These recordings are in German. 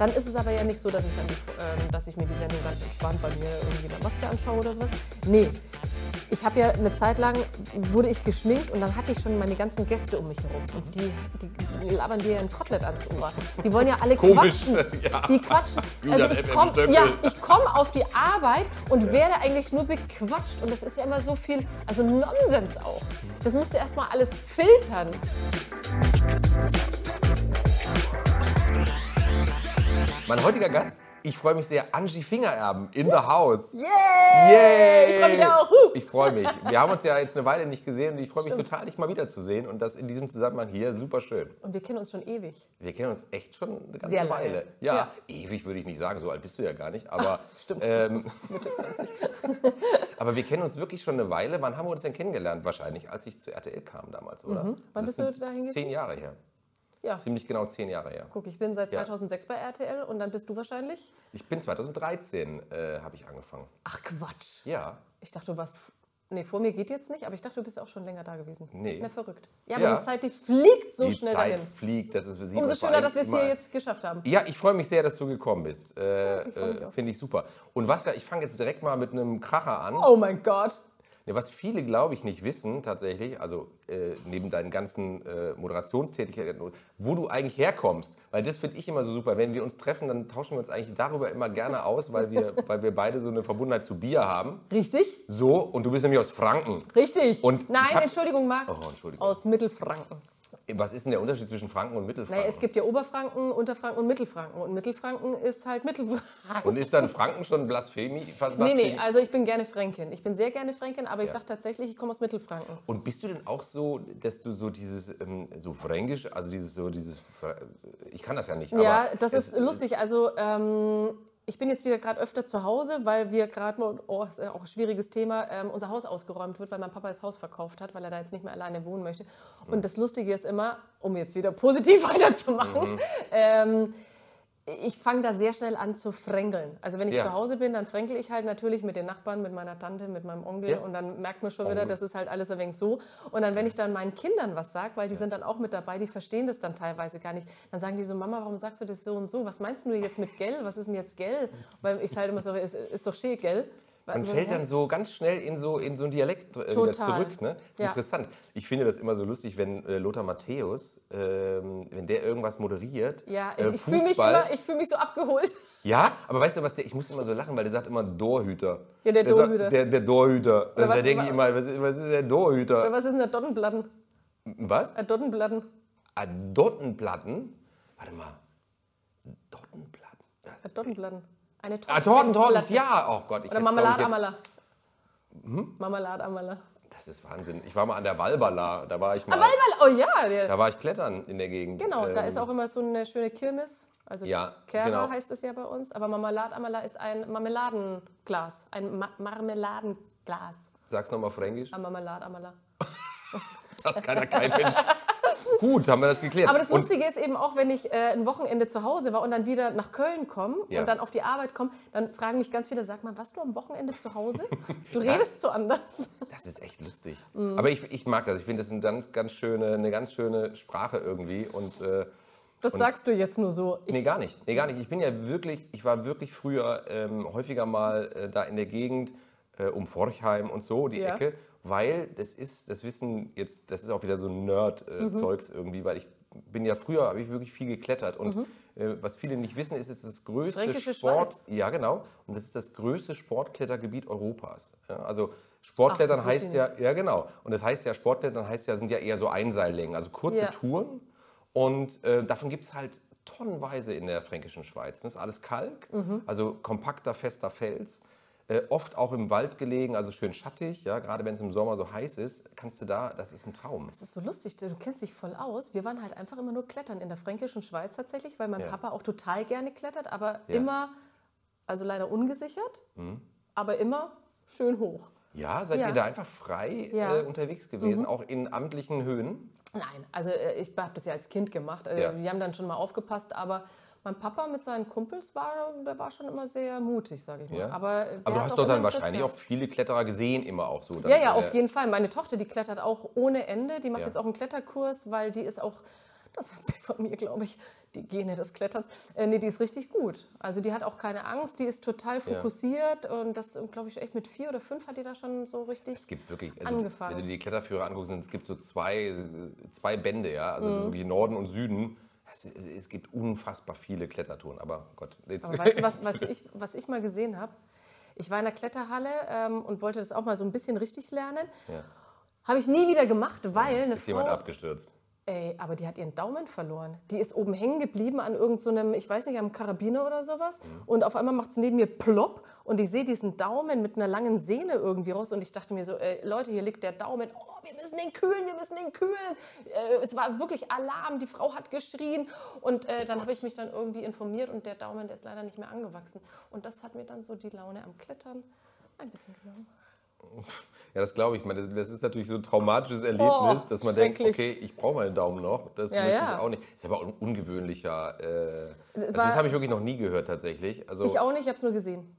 Dann ist es aber ja nicht so, dass ich, dann, ähm, dass ich mir die Sendung ganz entspannt bei mir irgendwie eine Maske anschaue oder sowas. Nee, ich habe ja eine Zeit lang, wurde ich geschminkt und dann hatte ich schon meine ganzen Gäste um mich herum. Und die, die, die labern dir ja ein Kotelett ans Ohr. Die wollen ja alle Komisch, quatschen. ja. Die quatschen. Also ich komme ja, ich komm auf die Arbeit und werde eigentlich nur bequatscht. Und das ist ja immer so viel, also Nonsens auch. Das musst du erstmal alles filtern. Mein heutiger Gast, ich freue mich sehr, Angie Fingererben in the house. Yay! Yay! Ich freue mich auch. Huh. Ich freue mich. Wir haben uns ja jetzt eine Weile nicht gesehen und ich freue mich total, dich mal wiederzusehen und das in diesem Zusammenhang hier super schön. Und wir kennen uns schon ewig. Wir kennen uns echt schon eine ganze Sehr lange. Weile. Ja, Ja. ewig würde ich nicht sagen, so alt bist du ja gar nicht, aber Stimmt. Ähm, Mitte 20. aber wir kennen uns wirklich schon eine Weile. Wann haben wir uns denn kennengelernt? Wahrscheinlich, als ich zu RTL kam damals, oder? Mhm. Wann Das bist du da hingegangen? Zehn Jahre her. Ja. Ziemlich genau zehn Jahre her. Guck, ich bin seit Ja. 2006 bei RTL und dann bist du wahrscheinlich. Ich bin 2013 äh, habe ich angefangen. Ach Quatsch. Ja. Ich dachte, du warst. Nee, vor mir geht jetzt nicht, aber ich dachte, du bist auch schon länger da gewesen. Nee. Na, verrückt. Ja, aber Ja. die Zeit, die fliegt so die schnell Zeit dahin. fliegt. Das ist sieht Umso man vor schöner, dass wir es hier jetzt geschafft haben. Ja, ich freue mich sehr, dass du gekommen bist. Äh, äh. Finde ich super. Und was ja, ich fange jetzt direkt mal mit einem Kracher an. Oh mein Gott. Ja, was viele, glaube ich, nicht wissen tatsächlich, also äh, neben deinen ganzen äh, Moderationstätigkeiten, wo du eigentlich herkommst. Weil das finde ich immer so super. Wenn wir uns treffen, dann tauschen wir uns eigentlich darüber immer gerne aus, weil wir, weil wir beide so eine Verbundenheit zu Bier haben. Richtig? So, und du bist nämlich aus Franken. Richtig. Und Nein, hab- Entschuldigung, Marc. Oh, Entschuldigung. Aus Mittelfranken. Was ist denn der Unterschied zwischen Franken und Mittelfranken? Naja, es gibt ja Oberfranken, Unterfranken und Mittelfranken. Und Mittelfranken ist halt Mittelfranken. und ist dann Franken schon Blasphemie? fast Nee, nee, also ich bin gerne Fränkin. Ich bin sehr gerne Fränkin, aber ich Ja. sage tatsächlich, ich komme aus Mittelfranken. Und bist du denn auch so, dass du so dieses, ähm, so fränkisch, also dieses, so dieses, ich kann das ja nicht, Ja, aber das es- ist lustig. Also ähm, ich bin jetzt wieder gerade öfter zu Hause, weil wir gerade, mal- oh, ist auch ein schwieriges Thema, ähm, unser Haus ausgeräumt wird, weil mein Papa das Haus verkauft hat, weil er da jetzt nicht mehr alleine wohnen möchte. Und das Lustige ist immer, um jetzt wieder positiv weiterzumachen, Mhm. ähm, ich fange da sehr schnell an zu fränkeln. Also wenn ich Ja. zu Hause bin, dann fränkel ich halt natürlich mit den Nachbarn, mit meiner Tante, mit meinem Onkel Ja. und dann merkt man schon wieder, Onkel. das ist halt alles ein wenig so. Und dann, wenn ich dann meinen Kindern was sage, weil die sind dann auch mit dabei, die verstehen das dann teilweise gar nicht, dann sagen die so, Mama, warum sagst du das so und so? Was meinst du jetzt mit Gell? Was ist denn jetzt Gell? Weil ich halt immer so, ist, ist doch schön, Gell? Man fällt dann so ganz schnell in so, in so einen Dialekt äh, wieder zurück. Ne? Das ist Ja. interessant. Ich finde das immer so lustig, wenn äh, Lothar Matthäus, ähm, wenn der irgendwas moderiert. Ja, ich, äh, ich fühle mich, immer- ich fühl mich so abgeholt. Ja, aber weißt du was, der, ich muss immer so lachen, weil der sagt immer Dorhüter. Ja, der sagt- Dorhüter. Der, der Dorhüter. Da denke ich immer, was ist, was ist der Dorhüter? Was ist denn der Dottenblatten? Was? Der Dottenblatten? Ah, Dottenplatten? Warte mal. Dottenplatten? Das- Der Eine Ah, Torten, Torten, ja. Oh Gott, ich Oder Marmelade Amala. Marmelade Amala. Das ist Wahnsinn. Ich war mal an der Walbala, da war ich mal. Weil, weil, oh ja, Da war ich klettern in der Gegend. genau, da Ähm, ist auch immer so eine schöne Kirmes. Also Ja, Kerber genau. heißt es ja bei uns, aber Marmelade Amala ist ein Marmeladenglas, ein Ma Marmeladenglas. Sag's nochmal fränkisch. Ein Marmelade Amala. Das kann ja kein Mensch. Gut, haben wir das geklärt. Aber das Und- Lustige ist eben auch, wenn ich äh, ein Wochenende zu Hause war und dann wieder nach Köln komme Ja. und dann auf die Arbeit komme, dann fragen mich ganz viele, sag mal, warst du am Wochenende zu Hause? Du redest so anders. Das ist echt lustig. Mhm. Aber ich, ich mag das. Ich finde das eine ganz, ganz schöne, eine ganz schöne Sprache irgendwie. Und äh, Das sagst du jetzt nur so. Ich, nee, gar nicht. Nee, gar nicht. Ich bin ja wirklich, ich war wirklich früher ähm, häufiger mal äh, da in der Gegend äh, um Forchheim und so, die Ja. Ecke, weil das ist, das wissen jetzt, das ist auch wieder so ein Nerd-Zeugs Mhm. irgendwie, weil ich bin ja früher, habe ich wirklich viel geklettert und äh, was viele nicht wissen, ist, es ist das größte Mhm. Fränkische Sport, Schweiz. ja genau, und das ist das größte Sportklettergebiet Europas. Ja, also Sportklettern Ach, heißt ja, ja genau, und das heißt ja, Sportklettern heißt ja, sind ja eher so Einseillängen, also kurze Ja. Touren und äh, davon gibt es halt tonnenweise in der fränkischen Schweiz. Das ist alles Kalk, Mhm. also kompakter, fester Fels. Äh, oft auch im Wald gelegen, also schön schattig. Ja, gerade wenn es im Sommer so heiß ist, kannst du da, das ist ein Traum. Das ist so lustig, du kennst dich voll aus. Wir waren halt einfach immer nur klettern in der fränkischen Schweiz tatsächlich, weil mein Ja. Papa auch total gerne klettert, aber Ja. Mhm. immer, also leider ungesichert, aber immer schön hoch. Ja, seid Ja. ihr da einfach frei Ja. Mhm. äh, unterwegs gewesen, auch in amtlichen Höhen? Nein, also äh, ich habe das ja als Kind gemacht. Also. Die haben dann schon mal aufgepasst, aber mein Papa mit seinen Kumpels war, der war schon immer sehr mutig, sage ich mal. Ja. Aber, Aber du hast doch dann wahrscheinlich auch viele Kletterer gesehen, immer auch so. Ja, ja, in auf jeden Fall. Meine Tochter, die klettert auch ohne Ende. Die macht Ja. jetzt auch einen Kletterkurs, weil die ist auch Das hat sie von mir, glaube ich, die Gene des Kletterns. Äh, nee, die ist richtig gut. Also die hat auch keine Angst, die ist total fokussiert und das, glaube ich, echt mit vier oder fünf hat die da schon so richtig Es gibt wirklich, also, angefangen. wenn du die Kletterführer anguckst, sind- es gibt so zwei, zwei Bände, ja, also Mhm. wirklich Norden und Süden. Es, es gibt unfassbar viele Klettertouren, aber Gott, jetzt. Aber weißt du, was, was, ich, was ich mal gesehen habe? Ich war in der Kletterhalle ähm, und wollte das auch mal so ein bisschen richtig lernen. Ja. Habe ich nie wieder gemacht, weil eine ist jemand Frau... abgestürzt. Ey, aber die hat ihren Daumen verloren. Die ist oben hängen geblieben an irgendeinem, ich weiß nicht, am Karabiner oder sowas. Und auf einmal macht es neben mir plopp und ich sehe diesen Daumen mit einer langen Sehne irgendwie raus. Und ich dachte mir so, ey, Leute, hier liegt der Daumen. Oh, wir müssen den kühlen, wir müssen den kühlen. Äh, es war wirklich Alarm, die Frau hat geschrien. Und äh, dann habe ich mich dann irgendwie informiert und der Daumen, der ist leider nicht mehr angewachsen. Und das hat mir dann so die Laune am Klettern ein bisschen genommen. Ja, das glaube ich. Das, das ist natürlich so ein traumatisches Erlebnis, Oh, dass man denkt, okay, ich brauche meinen Daumen noch. Das Ja, möchte ja. ich auch nicht. Ist aber auch ein ungewöhnlicher. Äh, also War- das habe ich wirklich noch nie gehört tatsächlich. Also, Ich auch nicht, ich habe es nur gesehen.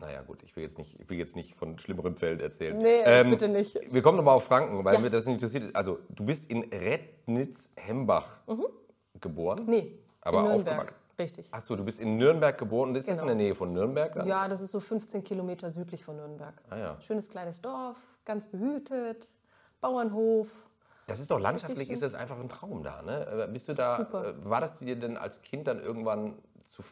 naja, gut, ich will jetzt nicht, ich will jetzt nicht von schlimmerem Feld erzählen. Nee, Ähm, bitte nicht. Wir kommen nochmal auf Franken, weil Ja. mir das interessiert. Also, du bist in Rednitz-Hembach geboren. Mhm. Nee, Aber aufgewachsen. Richtig. Achso, du bist in Nürnberg geboren und ist das in Genau. der Nähe von Nürnberg dann? Ja, das ist so 15 Kilometer südlich von Nürnberg. Ah, ja. Schönes kleines Dorf, ganz behütet, Bauernhof. Das ist doch landschaftlich, ist das einfach ein Traum da, ne? Äh, Bist du da, Super. äh, war das dir denn als Kind dann irgendwann zu,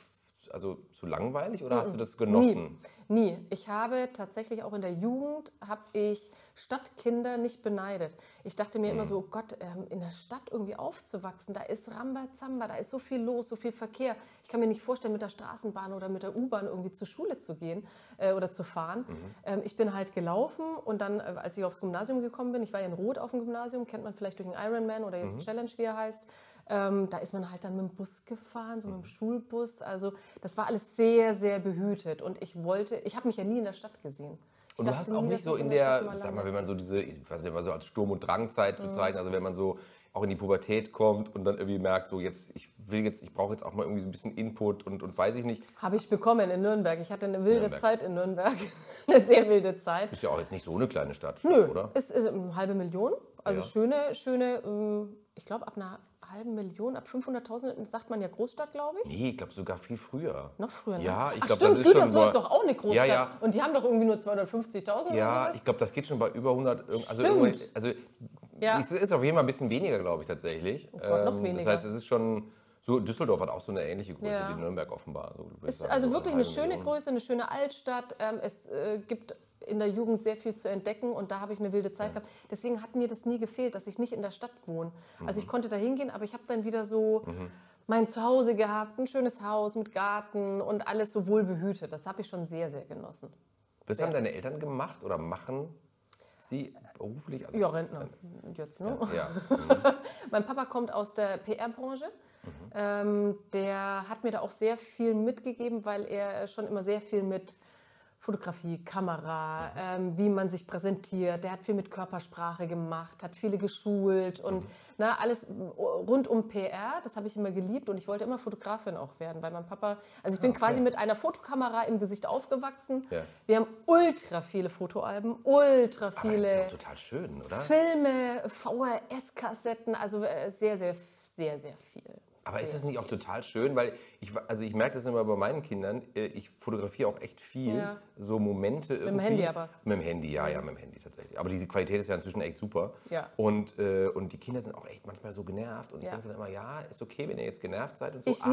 also zu langweilig oder hast du das genossen? Nie, nie. Ich habe tatsächlich auch in der Jugend, habe ich Stadtkinder nicht beneidet. Ich dachte mir immer Mhm. so, oh Gott, ähm, in der Stadt irgendwie aufzuwachsen, da ist Rambazamba, da ist so viel los, so viel Verkehr. Ich kann mir nicht vorstellen, mit der Straßenbahn oder mit der U-Bahn irgendwie zur Schule zu gehen äh, oder zu fahren. Mhm. Ähm, ich bin halt gelaufen und dann, äh, als ich aufs Gymnasium gekommen bin, ich war ja in Rot auf dem Gymnasium, kennt man vielleicht durch den Ironman oder Mhm. jetzt Challenge, wie er heißt. Ähm, da ist man halt dann mit dem Bus gefahren, so mit Mhm. dem Schulbus. Also das war alles sehr, sehr behütet. Und ich wollte, ich habe mich ja nie in der Stadt gesehen. Und du hast auch nicht so in der, sag mal, wenn man so diese, ich weiß nicht, mal so als Sturm- und Drangzeit Mhm. bezeichnet, also wenn man so auch in die Pubertät kommt und dann irgendwie merkt, so jetzt, ich will jetzt, ich brauche jetzt auch mal irgendwie so ein bisschen Input und, und weiß ich nicht, Habe ich bekommen in Nürnberg. Ich hatte eine wilde Nürnberg. Zeit in Nürnberg. eine sehr wilde Zeit. ist ja auch jetzt nicht so eine kleine Stadt, Nö, oder? ist, ist eine halbe Million. Also Ja. schöne, schöne, ähm, ich glaube ab einer halben Million, ab 500.000 sagt man ja Großstadt, glaube ich. Nee, ich glaube sogar viel früher. Noch früher, ne? Ja, ich glaube, das ist schon über- ist doch auch eine Großstadt. Ja, ja. Und die haben doch irgendwie nur 250.000 oder Ja, ich glaube, das geht schon bei über 100. irg- Also, Stimmt. also Ja. es ist auf jeden Fall ein bisschen weniger, glaube ich, tatsächlich. Oh Gott, noch weniger. Das heißt, es ist schon. So, Düsseldorf hat auch so eine ähnliche Größe Ja. wie Nürnberg offenbar. So, ist sagen, also so wirklich eine schöne. Größe, eine schöne Altstadt. Ähm, es äh, gibt in der Jugend sehr viel zu entdecken und da habe ich eine wilde Zeit gehabt. Deswegen hat mir das nie gefehlt, dass ich nicht in der Stadt wohne. Also Mhm. ich konnte da hingehen, aber ich habe dann wieder so mein Zuhause gehabt, ein schönes Haus mit Garten und alles so wohl behütet. Das habe ich schon sehr, sehr genossen. Was haben deine Eltern gemacht oder machen sie beruflich? Also, Ja, Rentner jetzt, ne? Ja. Mein Papa kommt aus der PR-Branche. Mhm. Ähm, der hat mir da auch sehr viel mitgegeben, weil er schon immer sehr viel mit Fotografie, Kamera, ähm, wie man sich präsentiert. Der hat viel mit Körpersprache gemacht, hat viele geschult und Mhm. na, alles rund um PR. Das habe ich immer geliebt und ich wollte immer Fotografin auch werden, weil mein Papa, also ich bin quasi mit einer Fotokamera im Gesicht aufgewachsen. Ah, Ja. Wir haben ultra viele Fotoalben, ultra Aber viele ist doch total schön, oder? Filme, VHS-Kassetten, also äh, sehr, sehr, sehr, sehr viel. Aber ist das nicht auch total schön? Weil ich, also ich merke das immer bei meinen Kindern. äh, Ich fotografiere auch echt viel, Ja. so Momente irgendwie. Handy aber. Mit dem Handy, ja, ja, mit dem Handy tatsächlich. Aber die Qualität ist ja inzwischen echt super. Ja. Und, äh, und die Kinder sind auch echt manchmal so genervt. Und ich Ja. denke dann immer, ja, ist okay, wenn ihr jetzt genervt seid und so. Ich nie.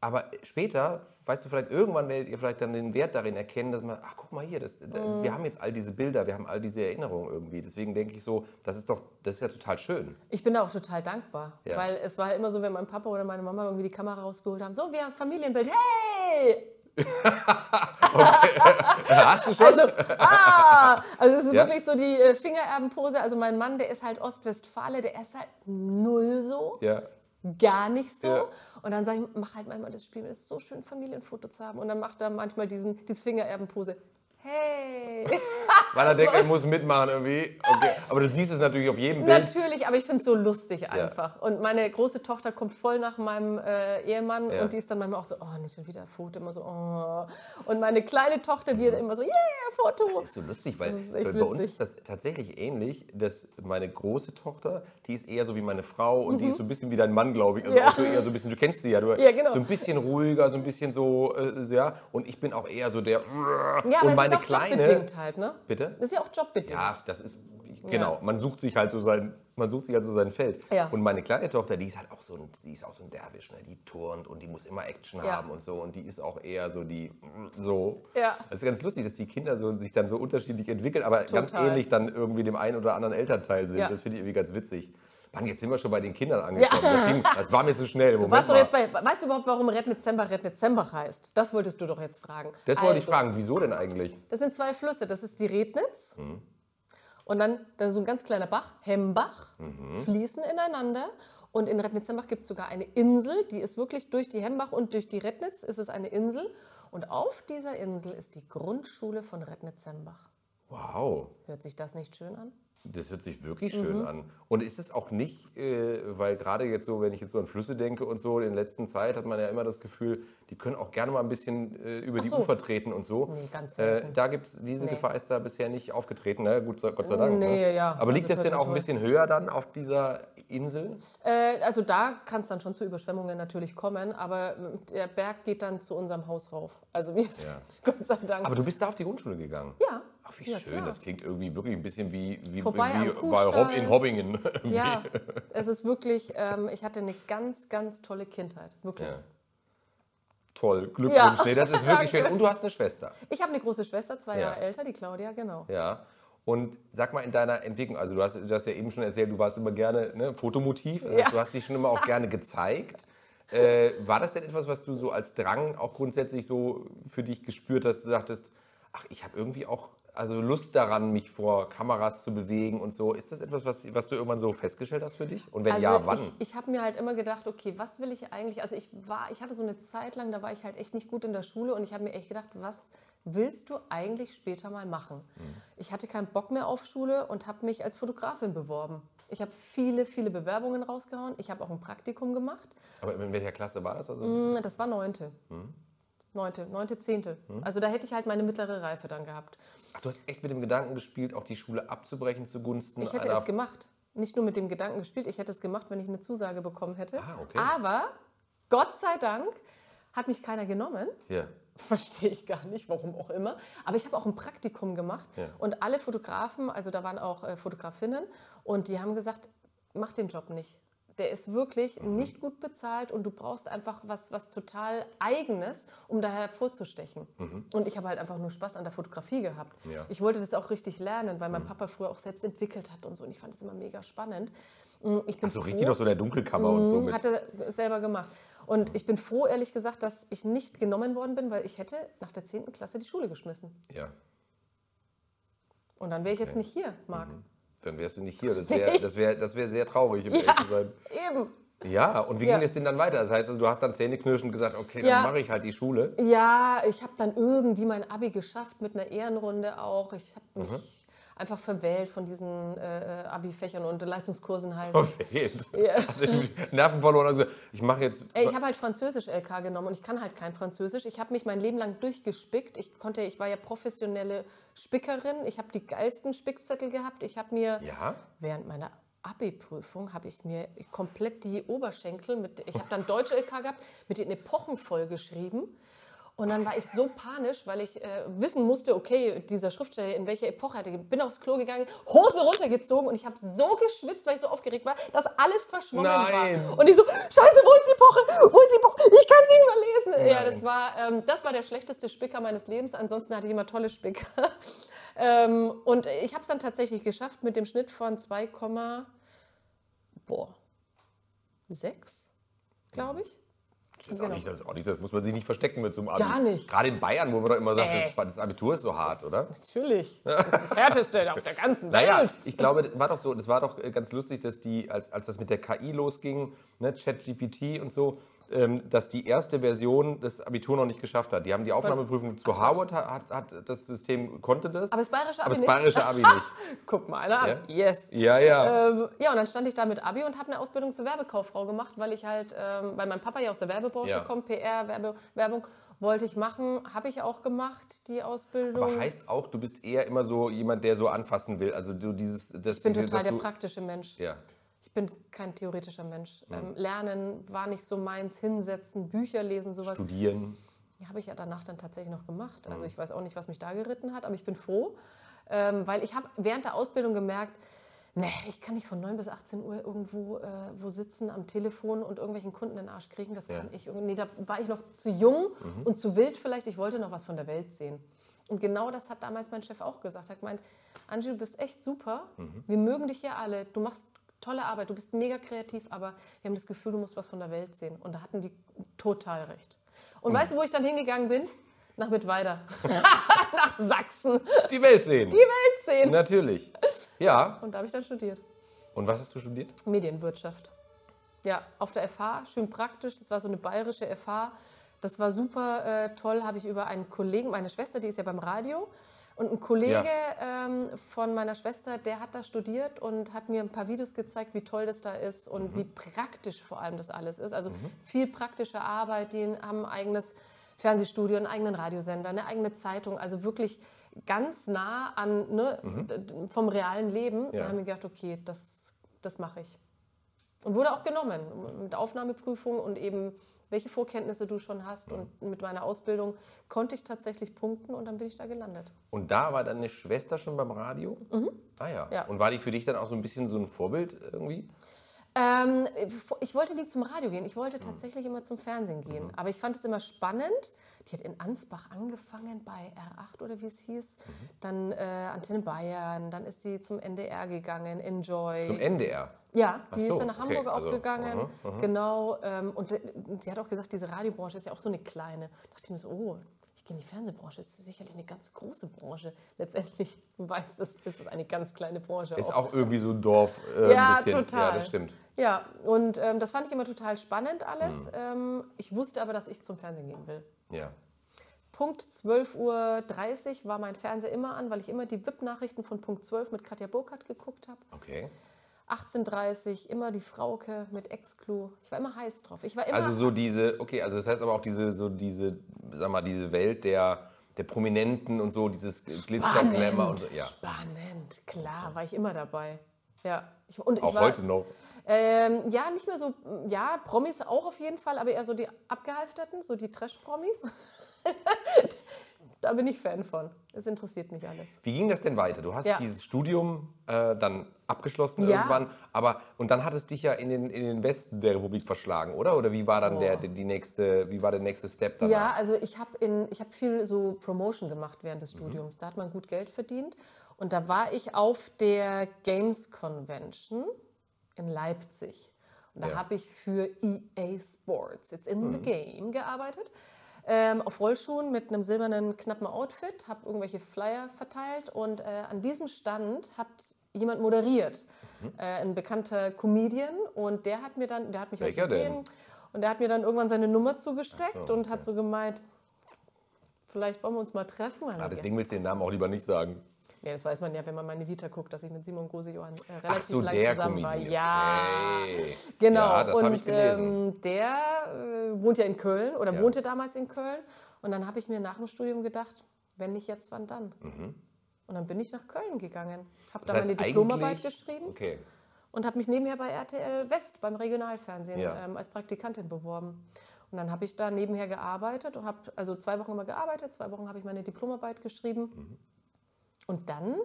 Aber, später, weißt du, vielleicht irgendwann werdet ihr vielleicht dann den Wert darin erkennen, dass man, ach guck mal hier, das, Mhm. wir haben jetzt all diese Bilder, wir haben all diese Erinnerungen irgendwie. Deswegen denke ich so, das ist doch, das ist ja total schön. Ich bin da auch total dankbar, Ja. weil es war immer so, wenn mein Papa oder meine Mama irgendwie die Kamera rausgeholt haben, so, wir haben Familienbild, hey! Hast du schon? Also, ah, also es ist Ja. wirklich so die äh, Fingererbenpose. Also mein Mann, der ist halt Ostwestfale, der ist halt null so, ja. Gar nicht so. Ja. Und dann sage ich, mach halt manchmal das Spiel, es ist so schön, Familienfoto zu haben. Und dann macht er manchmal diesen, diese Fingererbenpose. Hey! Weil er denkt, er muss mitmachen irgendwie. Okay. Aber du siehst es natürlich auf jedem Bild. Natürlich, aber ich finde es so lustig einfach. Und meine große Tochter kommt voll nach meinem äh, Ehemann Ja. und die ist dann manchmal auch so, oh, nicht schon wieder ein Foto, immer so, oh. Und meine kleine Tochter, wir immer so, yeah, Foto. Das ist so lustig, weil bei uns witzig. ist das tatsächlich ähnlich, dass meine große Tochter, die ist eher so wie meine Frau und die ist so ein bisschen wie dein Mann, glaube ich. Also Mhm. Ja. so eher so ein bisschen, du kennst sie ja, du, Ja, genau. so ein bisschen ruhiger, so ein bisschen so, äh, ja. Und ich bin auch eher so der. Ja, aber und meine es ist auch kleine. jobbedingt halt, ne? Bitte? Das ist ja auch jobbedingt. Ja, das ist genau. Man sucht sich halt so sein, man sucht sich halt so sein Feld. Ja. Und meine kleine Tochter, die ist halt auch so ein, die ist auch so ein Derwisch, ne? Die turnt und die muss immer Action Ja. haben und so. Und die ist auch eher so die so. Ja. Das ist ganz lustig, dass die Kinder so, sich dann so unterschiedlich entwickeln, aber ganz Total. ähnlich dann irgendwie dem einen oder anderen Elternteil sind. Ja. Das finde ich irgendwie ganz witzig. Mann, jetzt sind wir schon bei den Kindern angekommen. Das, ging, das war mir zu schnell. Du warst doch jetzt bei, weißt du überhaupt, warum Rednezember Rednezember heißt? Das wolltest du doch jetzt fragen. das wollte ich Also, fragen, wieso denn eigentlich? Das sind zwei Flüsse. Das ist die Rednitz Mhm. Und dann, dann so ein ganz kleiner Bach, Hembach, Mhm. fließen ineinander. Und in Rednitzembach gibt es sogar eine Insel, die ist wirklich durch die Hembach und durch die Rednitz ist es eine Insel. Und auf dieser Insel ist die Grundschule von Rednitzembach. Wow. Hört sich das nicht schön an? Das hört sich wirklich Mhm. schön an. Und ist es auch nicht, äh, weil gerade jetzt so, wenn ich jetzt so an Flüsse denke und so, in der letzten Zeit hat man ja immer das Gefühl, die können auch gerne mal ein bisschen äh, über die so. Ufer treten und so. Nee, ganz äh, selten. da gibt es, diese Nee. Gefahr ist da bisher nicht aufgetreten, ne? Gut, Gott sei Dank. Nee, ne? ja. Aber Also liegt das denn auch ein bisschen höher dann auf dieser Insel? Äh, also da kann es dann schon zu Überschwemmungen natürlich kommen, aber äh, der Berg geht dann zu unserem Haus rauf. Also wir sind, Ja. Gott sei Dank. Aber du bist da auf die Grundschule gegangen? ja. Ach, wie ja, schön. klar. Das klingt irgendwie wirklich ein bisschen wie, wie, Vorbei wie bei Hob in Hobbingen. irgendwie. Ja, es ist wirklich, ähm, ich hatte eine ganz, ganz tolle Kindheit. Wirklich. Ja. Toll, Glückwunsch. Ja. Nee, das ist wirklich schön. Und du hast eine Schwester. Ich habe eine große Schwester, zwei Ja. Jahre älter, die Claudia, genau. Ja. Und sag mal in deiner Entwicklung, also du hast, du hast ja eben schon erzählt, du warst immer gerne ne, Fotomotiv, das heißt, du hast dich schon immer auch gerne gezeigt. Äh, war das denn etwas, was du so als Drang auch grundsätzlich so für dich gespürt hast, du sagtest, ach, ich habe irgendwie auch also Lust daran, mich vor Kameras zu bewegen und so. Ist das etwas, was, was du irgendwann so festgestellt hast für dich? Und wenn Also ja, wann? Ich, ich habe mir halt immer gedacht, okay, was will ich eigentlich? Also ich war, ich hatte so eine Zeit lang, da war ich halt echt nicht gut in der Schule und ich habe mir echt gedacht, was willst du eigentlich später mal machen? Mhm. Ich hatte keinen Bock mehr auf Schule und habe mich als Fotografin beworben. Ich habe viele, viele Bewerbungen rausgehauen. Ich habe auch ein Praktikum gemacht. Aber in welcher Klasse war das? Also? Mm, Das war neunte. Mhm. Neunte, neunte, zehnte. Also da hätte ich halt meine mittlere Reife dann gehabt. Ach, du hast echt mit dem Gedanken gespielt, auch die Schule abzubrechen zugunsten Ich hätte es gemacht. Nicht nur mit dem Gedanken gespielt, ich hätte es gemacht, wenn ich eine Zusage bekommen hätte. Ah, okay. Aber Gott sei Dank hat mich keiner genommen. Ja. Verstehe ich gar nicht, warum auch immer. Aber ich habe auch ein Praktikum gemacht Ja. und alle Fotografen, also da waren auch äh, Fotografinnen, und die haben gesagt, mach den Job nicht. Der ist wirklich Mhm. nicht gut bezahlt und du brauchst einfach was, was total Eigenes, um da hervorzustechen. Und ich habe halt einfach nur Spaß an der Fotografie gehabt. Mhm. Ja. Mhm. Ich wollte das auch richtig lernen, weil mein Papa früher auch selbst entwickelt hat und so. Und ich fand das immer mega spannend. Mm, Ich bin So richtig noch so in der Dunkelkammer und so Mhm, mit. Hat er selber gemacht. Und ich bin froh, ehrlich gesagt, dass ich nicht genommen worden bin, weil ich hätte nach der 10. Klasse die Schule geschmissen. Ja. Und dann wäre ich jetzt nicht hier, Marc. Dann wärst du nicht hier. Das wäre das wär, das wär sehr traurig, um ehrlich zu sein. Eben. Ja, und wie Ja. ging es denn dann weiter? Das heißt, also, du hast dann zähneknirschend gesagt, okay, dann Ja. mache ich halt die Schule. Ja, ich habe dann irgendwie mein Abi geschafft mit einer Ehrenrunde auch. Ich habe mich Mhm. Einfach verwählt von diesen äh, äh, Abi-Fächern und Leistungskursen heißt. Verfehlt. Ja. Hast du Nerven verloren und gesagt, ich mache jetzt. Ey, ich habe halt Französisch LK genommen und ich kann halt kein Französisch. Ich habe mich mein Leben lang durchgespickt. Ich konnte, ich war ja professionelle Spickerin. Ich habe die geilsten Spickzettel gehabt. Ich habe mir Ja? während meiner Abi-Prüfung habe ich mir komplett die Oberschenkel mit, ich habe dann Deutsch LK gehabt, mit den Epochen vollgeschrieben. Und dann war ich so panisch, weil ich äh, wissen musste, okay, dieser Schriftsteller, in welcher Epoche hatte ich. Bin aufs Klo gegangen, Hose runtergezogen und ich habe so geschwitzt, weil ich so aufgeregt war, dass alles verschwommen Nein. war. Und ich so, scheiße, wo ist die Epoche? Wo ist die Epoche? Ich kann sie nicht mehr lesen. Ja, Nein. das war, ähm, das war der schlechteste Spicker meines Lebens. Ansonsten hatte ich immer tolle Spicker. ähm, und ich habe es dann tatsächlich geschafft mit dem Schnitt von 2, boah, 6, glaube ich. Das, ist Genau. nicht, das, ist nicht, das muss man sich nicht verstecken mit so einem Abi. Gar nicht. Gerade in Bayern, wo man doch immer sagt, Äh. das, das Abitur ist so hart, oder? Natürlich. Das ist das Härteste auf der ganzen Welt. Naja, ich glaube, das war doch so, das war doch äh, ganz lustig, dass die, als, als das mit der KI losging, ne, ChatGPT und so, dass die erste Version das Abitur noch nicht geschafft hat. Die haben die Aufnahmeprüfung zu Harvard, hat, hat das System, konnte das. Aber das bayerische aber Abi das bayerische Abi nicht. Guck mal einer an. Ja? Yes. Ja, ja. Ähm, ja, und dann stand ich da mit Abi und habe eine Ausbildung zur Werbekauffrau gemacht, weil ich halt, ähm, weil mein Papa ja aus der Werbebranche Ja. kommt, PR, Werbe, Werbung, wollte ich machen, habe ich auch gemacht, die Ausbildung. Aber heißt auch, du bist eher immer so jemand, der so anfassen will. Also du dieses, das, ich bin total der praktische Mensch. Ja. Ich bin kein theoretischer Mensch. Mhm. Ähm, Lernen war nicht so meins, hinsetzen, Bücher lesen, sowas. Studieren. Ja, habe ich ja danach dann tatsächlich noch gemacht. Mhm. Also ich weiß auch nicht, was mich da geritten hat, aber ich bin froh, ähm, weil ich habe während der Ausbildung gemerkt, nee, ich kann nicht von 9 bis 18 Uhr irgendwo äh, wo sitzen am Telefon und irgendwelchen Kunden in den Arsch kriegen. Das kann ich irgendwie. Nee, da war ich noch zu jung Mhm. und zu wild vielleicht. Ich wollte noch was von der Welt sehen. Und genau das hat damals mein Chef auch gesagt. Er hat gemeint, Angie, du bist echt super. Mhm. Wir mögen dich hier alle. Du machst tolle Arbeit. Du bist mega kreativ, aber wir haben das Gefühl, du musst was von der Welt sehen. Und da hatten die total recht. Und weißt du, wo ich dann hingegangen bin? Nach Mittweida. Nach Sachsen. Die Welt sehen. Die Welt sehen. Natürlich. Ja. Und da habe ich dann studiert. Und was hast du studiert? Medienwirtschaft. Ja, auf der FH, schön praktisch. Das war so eine bayerische FH. Das war super äh, toll, habe ich über einen Kollegen, meine Schwester, die ist ja beim Radio. Und ein Kollege ähm, von meiner Schwester, der hat da studiert und hat mir ein paar Videos gezeigt, wie toll das da ist und wie praktisch vor allem das alles ist. Also viel praktische Arbeit, die haben ein eigenes Fernsehstudio, einen eigenen Radiosender, eine eigene Zeitung. Also wirklich ganz nah an ne, d- vom realen Leben. Ja. Da haben wir gedacht, okay, das, das mache ich. Und wurde auch genommen mit Aufnahmeprüfung und eben welche Vorkenntnisse du schon hast. Und mit meiner Ausbildung konnte ich tatsächlich punkten und dann bin ich da gelandet. Und da war deine Schwester schon beim Radio? Ah ja. Mhm. Ja. Und war die für dich dann auch so ein bisschen so ein Vorbild irgendwie? Ähm, ich wollte nie zum Radio gehen, ich wollte tatsächlich immer zum Fernsehen gehen. Mhm. Aber ich fand es immer spannend. Die hat in Ansbach angefangen bei R8 oder wie es hieß. Mhm. Dann äh, Antenne Bayern, dann ist sie zum NDR gegangen, Enjoy. Zum NDR. Ja, die so, ist dann nach okay, Hamburg auch also, gegangen. aha, aha. Genau. Ähm, und äh, sie hat auch gesagt, diese Radiobranche ist ja auch so eine kleine. Da dachte ich mir so, oh, ich gehe in die Fernsehbranche. Das ist sicherlich eine ganz große Branche. Letztendlich, du weißt, das ist es eine ganz kleine Branche. Ist auch. auch irgendwie so ein Dorf äh, Ja, ein bisschen. total. Ja, das stimmt. Ja, und ähm, das fand ich immer total spannend alles. Mhm. Ähm, ich wusste aber, dass ich zum Fernsehen gehen will. Ja. Punkt 12.30 Uhr war mein Fernseher immer an, weil ich immer die VIP-Nachrichten von Punkt 12 mit Katja Burkhardt geguckt habe. Okay. 18.30 Uhr immer die Frauke mit Exclu. Ich war immer heiß drauf. Ich war immer Also so diese, okay, also das heißt aber auch diese, so diese, sag mal, diese Welt der, der Prominenten und so, dieses Glitzer, Glamour und so. Ja. Spannend, klar, war ich immer dabei. Ja. Ich, und ich Auch war, heute noch. Ähm, ja, nicht mehr so, ja, Promis auch auf jeden Fall, aber eher so die abgehalfterten, so die Trash-Promis. da bin ich Fan von. Es interessiert mich alles. Wie ging das denn weiter? Du hast Ja. dieses Studium äh, dann abgeschlossen Ja. irgendwann, aber und dann hat es dich ja in den, in den Westen der Republik verschlagen, oder? Oder wie war dann Boah. der, die nächste, wie war der nächste Step danach? Ja, also ich habe ich hab viel so Promotion gemacht während des Studiums. Da hat man gut Geld verdient. Und da war ich auf der Games Convention in Leipzig. Und da Ja. habe ich für EA Sports, jetzt in the Game, gearbeitet. Ähm, auf Rollschuhen mit einem silbernen knappen Outfit, habe irgendwelche Flyer verteilt und äh, an diesem Stand hat jemand moderiert, äh, ein bekannter Comedian und der hat mir dann, der hat mich Welcher gesehen denn? und der hat mir dann irgendwann seine Nummer zugesteckt so, und hat so gemeint, vielleicht wollen wir uns mal treffen. Ah, deswegen willst du den Namen auch lieber nicht sagen. Ja, das weiß man ja, wenn man meine Vita guckt, dass ich mit Simon Grosejohann äh, relativ Ach so, lang der zusammen war. Comedian. Ja, Okay. genau. Ja, das und ich gelesen. Ähm, der äh, wohnt ja in Köln oder Ja. wohnte damals in Köln. Und dann habe ich mir nach dem Studium gedacht, wenn nicht jetzt, wann dann? Und dann bin ich nach Köln gegangen, habe da Mhm. Meine Diplomarbeit geschrieben Okay. und habe mich nebenher bei RTL West beim Regionalfernsehen Ja. ähm, als Praktikantin beworben. Und dann habe ich da nebenher gearbeitet und habe also zwei Wochen immer gearbeitet, zwei Wochen habe ich meine Diplomarbeit geschrieben. Mhm. Und dann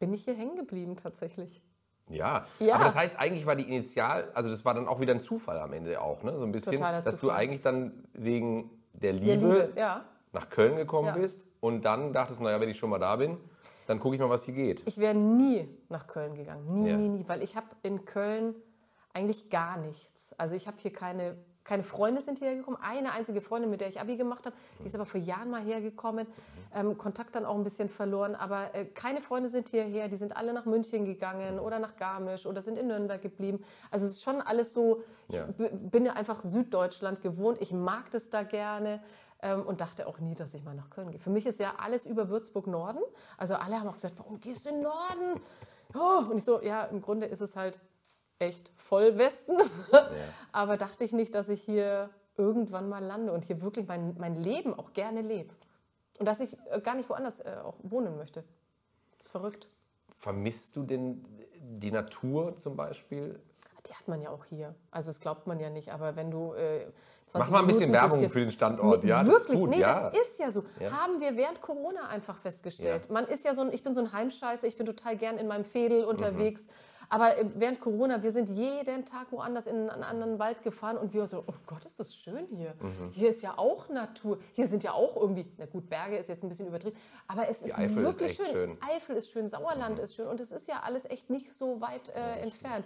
bin ich hier hängen geblieben tatsächlich. Ja. Ja. aber das heißt, eigentlich war die Initial, also das war dann auch wieder ein Zufall am Ende auch, ne? So ein bisschen, dass du eigentlich dann wegen der Liebe, Der Liebe, ja. nach Köln gekommen Ja. bist und dann dachtest, naja, wenn ich schon mal da bin, dann gucke ich mal, was hier geht. Ich wäre nie nach Köln gegangen. Nie, nie, nie. Weil ich habe in Köln eigentlich gar nichts. Also ich habe hier keine keine Freunde sind hierher gekommen. Eine einzige Freundin, mit der ich Abi gemacht habe, die ist aber vor Jahren mal hergekommen. Ähm, Kontakt dann auch ein bisschen verloren. Aber äh, keine Freunde sind hierher. Die sind alle nach München gegangen oder nach Garmisch oder sind in Nürnberg geblieben. Also es ist schon alles so, Ja. ich b- bin ja einfach Süddeutschland gewohnt. Ich mag das da gerne. Ähm, und dachte auch nie, dass ich mal nach Köln gehe. Für mich ist ja alles über Würzburg Norden. Also alle haben auch gesagt, warum gehst du in den Norden? Oh, und ich so, ja, im Grunde ist es halt echt voll Westen. Aber dachte ich nicht, dass ich hier irgendwann mal lande und hier wirklich mein, mein Leben auch gerne lebe. Und dass ich äh, gar nicht woanders äh, auch wohnen möchte. Das ist verrückt. Vermisst du denn die Natur zum Beispiel? Die hat man ja auch hier. Also das glaubt man ja nicht. Aber wenn du äh, 20 Mach mal ein bisschen Minuten Werbung für den Standort. Nee, Ja, das wirklich, ist gut. nee, ja. das ist ja so. Haben wir während Corona einfach festgestellt. Ja. Man ist ja so ein, ich bin so ein Heimscheißer, ich bin total gern in meinem Fädel Mhm. Aber äh, während Corona, wir sind jeden Tag woanders in einen anderen Wald gefahren und wir so, oh Gott, ist das schön hier. Mhm. Hier ist ja auch Natur. Hier sind ja auch irgendwie, na gut, Berge ist jetzt ein bisschen übertrieben, aber es ist Eifel ist wirklich echt schön. schön. Eifel ist schön, Sauerland ist schön und es ist ja alles echt nicht so weit äh, entfernt.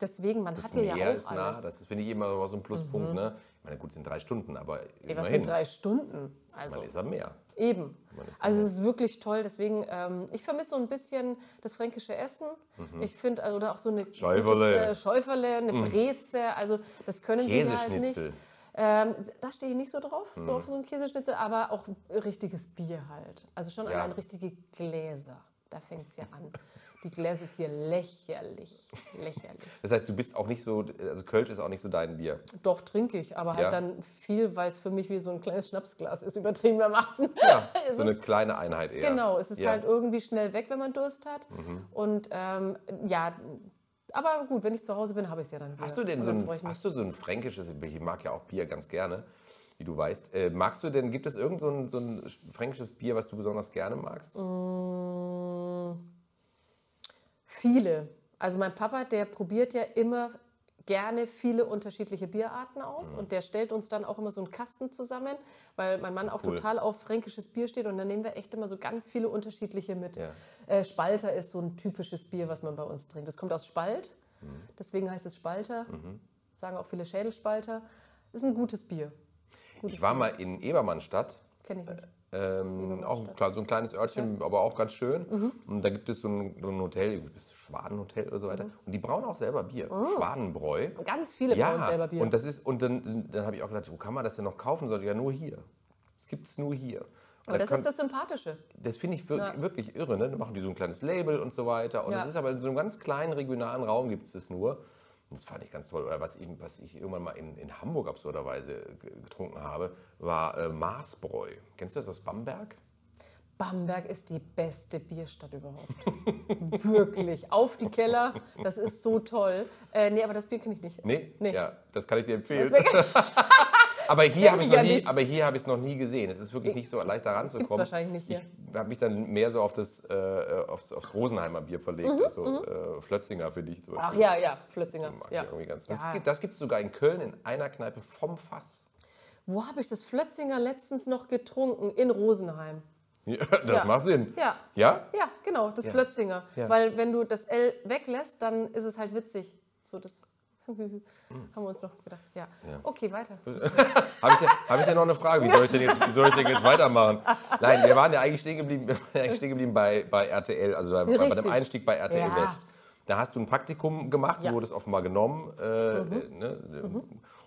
Deswegen, man Das hat hier ja auch ist nah, alles. Mhm. das finde ich immer so ein Pluspunkt. Ne? Ich meine, gut, es sind drei Stunden, aber Ey, was immerhin, sind drei Stunden? Also man ist am Meer. eben. Also es ist wirklich toll. Deswegen, ähm, ich vermisse so ein bisschen das fränkische Essen. Ich finde, also, oder auch so eine Mhm. Schäuferle. Mhm. gute, äh, Schäuferle, eine Breze. Also das können sie halt nicht. Mhm. Ähm, da stehe ich nicht so drauf, so auf so ein Käseschnitzel, aber auch richtiges Bier halt. Also schon Ja. allein richtige Gläser. Da fängt es ja an. Die Gläser ist hier lächerlich. Lächerlich. Das heißt, du bist auch nicht so, also Kölsch ist auch nicht so dein Bier. Doch, trinke ich, aber halt Ja. dann viel, weil es für mich wie so ein kleines Schnapsglas ist, übertriebenermaßen. Ja, Es so eine kleine Einheit eher. Genau, es ist ja. Mhm. halt irgendwie schnell weg, wenn man Durst hat. Und ähm, ja, aber gut, wenn ich zu Hause bin, habe ich es ja dann wieder. Hast du denn so ein, hast du so ein fränkisches, ich mag ja auch Bier ganz gerne, wie du weißt. Äh, magst du denn, gibt es irgend so ein, so ein fränkisches Bier, was du besonders gerne magst? Mm. Viele. Also mein Papa, der probiert ja immer gerne viele unterschiedliche Bierarten aus und der stellt uns dann auch immer so einen Kasten zusammen, weil mein Mann auch Cool. total auf fränkisches Bier steht und dann nehmen wir echt immer so ganz viele unterschiedliche mit. Ja. Äh, Spalter ist so ein typisches Bier, was man bei uns trinkt. Das kommt aus Spalt, Mhm. deswegen heißt es Spalter. Sagen auch viele Schädelspalter. Ist ein gutes Bier. Ich war mal in Ebermannstadt. Kenne ich nicht. Ähm, auch ein, klar, so ein kleines Örtchen, aber auch ganz schön. Mhm. Und da gibt es so ein, so ein Hotel, das Schwadenhotel oder so weiter. Mhm. Und die brauen auch selber Bier. Schwadenbräu. Ganz viele Ja, brauen selber Bier. und das ist, und dann, dann habe ich auch gedacht, wo kann man das denn noch kaufen? Sollte ja nur hier. Das gibt es nur hier. Und Aber da das kann- ist das Sympathische. das finde ich wirklich, Ja. wirklich irre. Ne? Da machen die so ein kleines Label und so weiter. Und Ja. es ist aber in so einem ganz kleinen regionalen Raum gibt es das nur. Und das fand ich ganz toll. Oder was ich, was ich irgendwann mal in, in Hamburg absurderweise ge- getrunken habe, war äh, Maßbräu. Kennst du das aus Bamberg? Bamberg ist die beste Bierstadt überhaupt. Wirklich. Auf die Keller, das ist so toll. Äh, nee, aber das Bier kenne ich nicht. Nee? Nee. Ja, das kann ich dir empfehlen. Aber hier habe ich ja noch nie, aber hier habe ich es noch nie gesehen. Es ist wirklich nicht so leicht da ranzukommen. Gibt's wahrscheinlich nicht hier. Ich habe mich dann mehr so auf das, äh, aufs, aufs Rosenheimer Bier verlegt, also äh, Flötzinger für dich. zum Mhm, Ach ja, ja, Flötzinger. Ja. Das, Ja. gibt, das gibt es sogar in Köln in einer Kneipe vom Fass. Wo habe ich das Flötzinger letztens noch getrunken? In Rosenheim. Ja, das Ja. macht Sinn. Ja. Ja? Ja, genau, das Flötzinger. Ja. Weil wenn du das L weglässt, dann ist es halt witzig. So das haben wir uns noch gedacht. Ja. Okay, weiter. Habe ich, denn- hab ich denn noch eine Frage? Wie soll ich denn jetzt, wie soll ich denn jetzt weitermachen? Nein, wir waren ja eigentlich stehen geblieben, ja eigentlich stehen geblieben bei, bei RTL, also bei, bei dem. Einstieg bei RTL Ja. West. Da hast du ein Praktikum gemacht, Ja. Mhm. du wurdest offenbar genommen. Äh, ne?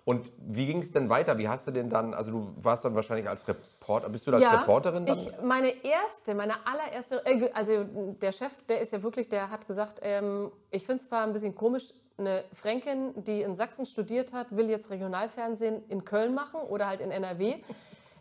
Und wie ging es denn weiter? Wie hast du denn dann, also du warst dann wahrscheinlich als Reporter, bist du da als Reporterin dann? Ich, meine erste, meine allererste, äh, also der Chef, der ist ja wirklich, der hat gesagt, ähm, ich finde es zwar ein bisschen komisch, eine Fränkin, die in Sachsen studiert hat, will jetzt Regionalfernsehen in Köln machen oder halt in NRW.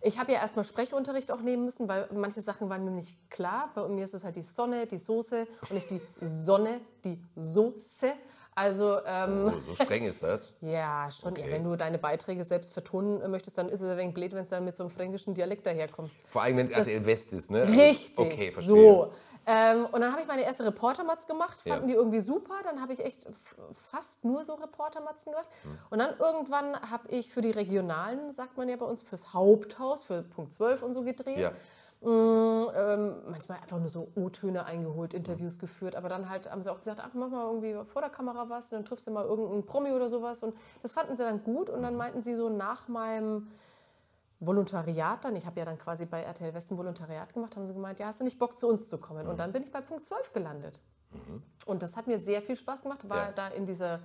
Ich habe ja erstmal Sprechunterricht auch nehmen müssen, weil manche Sachen waren mir nicht klar. Bei mir ist es halt die Sonne, die Soße und nicht die Sonne, die Soße. Also ähm, Oh, so streng ist das. ja, schon. Okay. Ja, wenn du deine Beiträge selbst vertonen möchtest, dann ist es ein wenig blöd, wenn du dann mit so einem fränkischen Dialekt daherkommst. Vor allem, wenn es RTL West ist, ne? Also, Richtig. Okay, verstehe. So. Ähm, und dann habe ich meine erste Reportermatz gemacht, fanden Ja. die irgendwie super. Dann habe ich echt fast nur so Reportermatzen gemacht. Hm. Und dann irgendwann habe ich für die Regionalen, sagt man ja bei uns, fürs Haupthaus, für Punkt 12 und so gedreht. Ja. Mm, ähm, manchmal einfach nur so O-Töne eingeholt, Interviews geführt, aber dann halt haben sie auch gesagt, ach, mach mal irgendwie vor der Kamera was, dann triffst du mal irgendeinen Promi oder sowas und das fanden sie dann gut und dann meinten sie so nach meinem Volontariat dann, ich habe ja dann quasi bei RTL Westen Volontariat gemacht, haben sie gemeint, ja, hast du nicht Bock zu uns zu kommen? Und dann bin ich bei Punkt 12 gelandet. Und das hat mir sehr viel Spaß gemacht, war Ja. da in dieser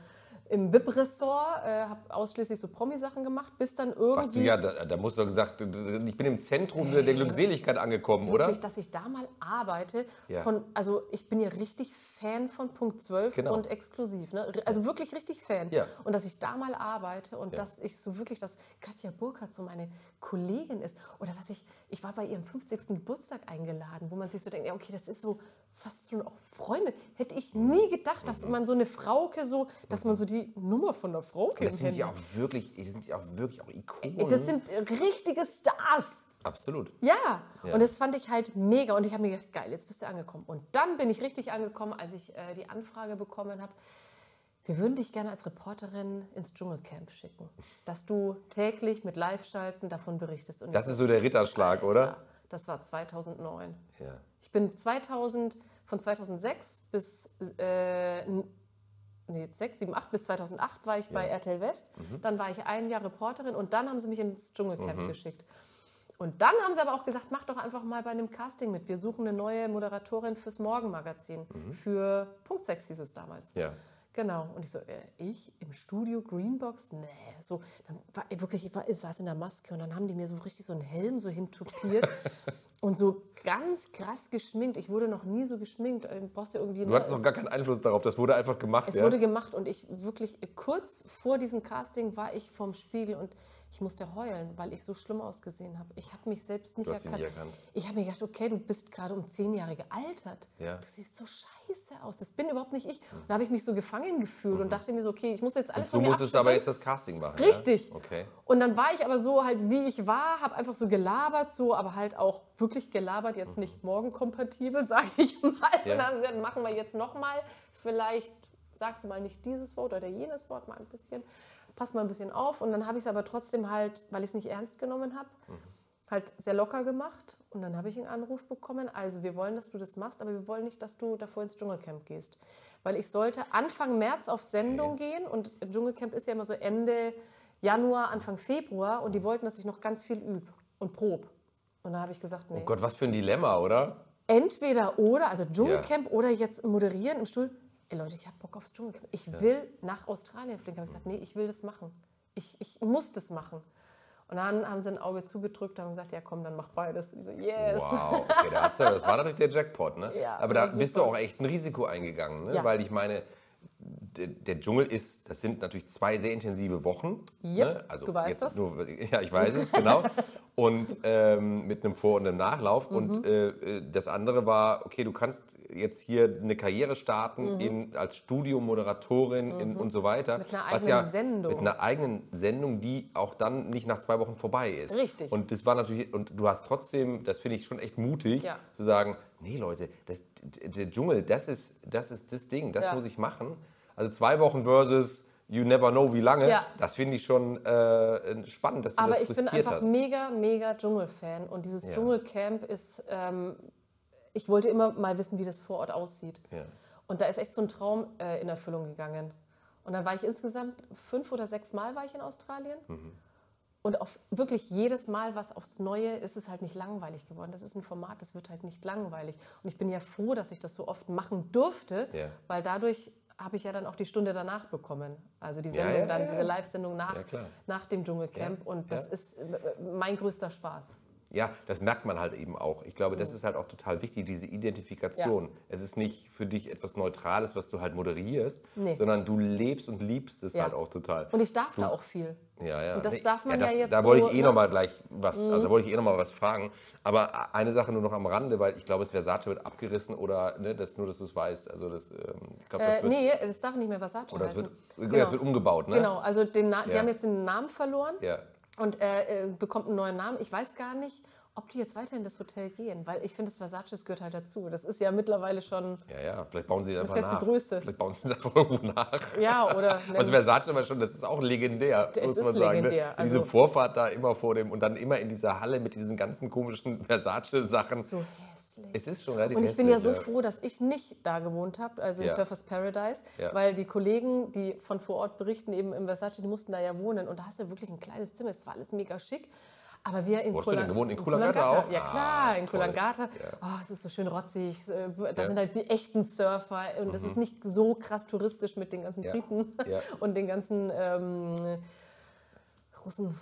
im VIP-Ressort, äh, habe ausschließlich so Promi-Sachen gemacht, bis dann Was irgendwie du ja, da, da musst du gesagt, ich bin im Zentrum der, Glückseligkeit angekommen, oder? wirklich, dass ich da mal arbeite. Ja. Von, also ich bin ja richtig Fan von Punkt 12 Genau. und exklusiv. Ne? Also wirklich richtig Fan. Ja. Und dass ich da mal arbeite und Ja. dass ich so wirklich, dass Katja Burkhardt so meine Kollegin ist. Oder dass ich, ich war bei ihrem 50. Geburtstag eingeladen, wo man sich so denkt, ja okay, das ist so fast schon auch Freunde. Hätte ich nie gedacht, dass man so eine Frauke so, dass man so die Nummer von der Frauke Das sind kennt. ja auch wirklich, das sind ja auch wirklich auch Ikonen. Das sind richtige Stars. Absolut. Ja. Ja. und das fand ich halt mega. Und ich habe mir gedacht, geil, jetzt bist du angekommen. Und dann bin ich richtig angekommen, als ich äh, die Anfrage bekommen habe, wir würden dich gerne als Reporterin ins Dschungelcamp schicken, dass du täglich mit Live-Schalten davon berichtest. Und Das ist so der Ritterschlag, Alter, oder? Das war 2009. Ja. Ich bin 2000, von 2006 bis äh, nee, 6, 7, 8 bis 2008 war ich bei RTL West. Mhm. Dann war ich ein Jahr Reporterin und dann haben sie mich ins Dschungelcamp geschickt. Und dann haben sie aber auch gesagt, mach doch einfach mal bei einem Casting mit. Wir suchen eine neue Moderatorin fürs Morgenmagazin. Für Punkt 6 hieß es damals. Mhm. Ja. Genau. Und ich so, äh, ich im Studio Greenbox? Nee. So, dann war ich wirklich, ich, war, ich saß in der Maske und dann haben die mir so richtig so einen Helm so hintupiert und so ganz krass geschminkt. Ich wurde noch nie so geschminkt. Du brauchst ja irgendwie Du hattest noch gar keinen Einfluss darauf, das wurde einfach gemacht. es ja? wurde gemacht und ich wirklich kurz vor diesem Casting war ich vorm Spiegel und ich musste heulen, weil ich so schlimm ausgesehen habe. Ich habe mich selbst nicht Du erkannt. nicht erkannt. Ich habe mir gedacht, okay, du bist gerade um zehn Jahre gealtert. Ja. Du siehst so scheiße aus. Das bin überhaupt nicht ich. Und da habe ich mich so gefangen gefühlt und dachte mir so, okay, ich muss jetzt alles Mhm. du von mir musstest aber abstellen. jetzt das Casting machen. Richtig. Ja? Okay. Und dann war ich aber so halt, wie ich war, habe einfach so gelabert, so, aber halt auch wirklich gelabert, jetzt nicht morgenkompatibel, sage ich mal. Mhm. Ja. Und dann haben sie gesagt, machen wir jetzt nochmal, vielleicht sagst du mal nicht dieses Wort oder jenes Wort mal ein bisschen, pass mal ein bisschen auf. Und dann habe ich es aber trotzdem halt, weil ich es nicht ernst genommen habe, Mhm. halt sehr locker gemacht. Und dann habe ich einen Anruf bekommen, also wir wollen, dass du das machst, aber wir wollen nicht, dass du davor ins Dschungelcamp gehst. Weil ich sollte Anfang März auf Sendung gehen und Dschungelcamp ist ja immer so Ende Januar, Anfang Februar und die wollten, dass ich noch ganz viel übe und prob. Und da habe ich gesagt, nee. Oh Gott, was für ein Dilemma, oder? Entweder oder, also Dschungelcamp oder jetzt moderieren im Stuhl. Ey Leute, ich habe Bock aufs Dschungelcamp. Ich will nach Australien fliegen. Habe ich gesagt, nee, ich will das machen. Ich, ich muss das machen. Und dann haben sie ein Auge zugedrückt und haben gesagt, ja komm, dann mach beides. Und ich so, yes. Wow, okay, da hat's ja, das war natürlich der Jackpot, ne? Ja, Aber da bist du auch echt ein Risiko eingegangen, ne? Ja. Weil ich meine, der, Dschungel ist, das sind natürlich zwei sehr intensive Wochen. Yep, ne? also du weißt das. Nur, ja, ich weiß es, genau. Und ähm, mit einem Vor- und einem Nachlauf. Mhm. Und äh, äh, das andere war, okay, du kannst jetzt hier eine Karriere starten Mhm. in, als Studiomoderatorin in, und so weiter. Mit einer eigenen ja, Sendung. Mit einer eigenen Sendung, die auch dann nicht nach zwei Wochen vorbei ist. Richtig. Und das war natürlich, und du hast trotzdem, das finde ich schon echt mutig, Ja. zu sagen, nee Leute, das, der Dschungel, das ist, das ist das Ding, das Ja. muss ich machen. Also zwei Wochen versus you never know wie lange, Ja. das finde ich schon äh, spannend, dass du Aber das ich bin riskiert einfach hast. mega, mega Dschungelfan. Und dieses Ja. Dschungelcamp ist, ähm, ich wollte immer mal wissen, wie das vor Ort aussieht. Ja. Und da ist echt so ein Traum äh, in Erfüllung gegangen. Und dann war ich insgesamt fünf oder sechs Mal war ich in Australien. Mhm. Und auf wirklich jedes Mal was aufs Neue ist es halt nicht langweilig geworden. Das ist ein Format, das wird halt nicht langweilig. Und ich bin ja froh, dass ich das so oft machen durfte, weil dadurch habe ich ja dann auch die Stunde danach bekommen. Also die Ja, Sendung ja, dann, ja. diese Live-Sendung nach, Ja, nach dem Dschungelcamp. Ja, Und das ja. ist äh, mein größter Spaß. Ja, das merkt man halt eben auch. Ich glaube, das ist halt auch total wichtig, diese Identifikation. Es ist nicht für dich etwas Neutrales, was du halt moderierst, Nee. sondern du lebst und liebst es Ja. halt auch total. Und ich darf da auch viel. Ja, ja. Und das darf man ja jetzt Da wollte ich so, eh ne? noch mal gleich was, also da wollte ich eh noch mal was fragen. Aber eine Sache nur noch am Rande, weil ich glaube, das Versace wird abgerissen oder ne, das, nur, dass du es weißt. Also das, ähm, ich glaube, das Äh, wird, nee, das darf nicht mehr Versace oder das heißen. wird, das wird umgebaut, ne? Genau, also den Na die Ja. haben jetzt den Namen verloren Ja. Und äh, bekommt einen neuen Namen. Ich weiß gar nicht, ob die jetzt weiter in das Hotel gehen, weil ich finde, das Versace gehört halt dazu. Das ist ja mittlerweile schon. Ja, ja, vielleicht bauen sie es einfach feste nach. Größe. Vielleicht bauen sie es einfach irgendwo nach. Ja, oder. Also Versace aber schon, das ist auch legendär, Es muss man ist sagen. legendär, Ne? Diese also- Vorfahrt da immer vor dem und dann immer in dieser Halle mit diesen ganzen komischen Versace-Sachen. so hässlich. Es ist schon relativ Und ich bin ja so hässlich, froh, dass ich nicht da gewohnt habe, also in Ja. Surfers Paradise, Ja. weil die Kollegen, die von vor Ort berichten, eben im Versace, die mussten da ja wohnen. Und da hast du wirklich ein kleines Zimmer. Es war alles mega schick. Aber wir in Wo hast du denn Kulan- gewohnt? In Coolangatta auch? Ja Ah, klar, in toll. Kulangata. Ja. Oh, es ist so schön rotzig. äh, Da Ja. Mhm. sind halt die echten Surfer. Und es ist nicht so krass touristisch mit den ganzen Ja. Briten Ja. und den ganzen ähm, Russen.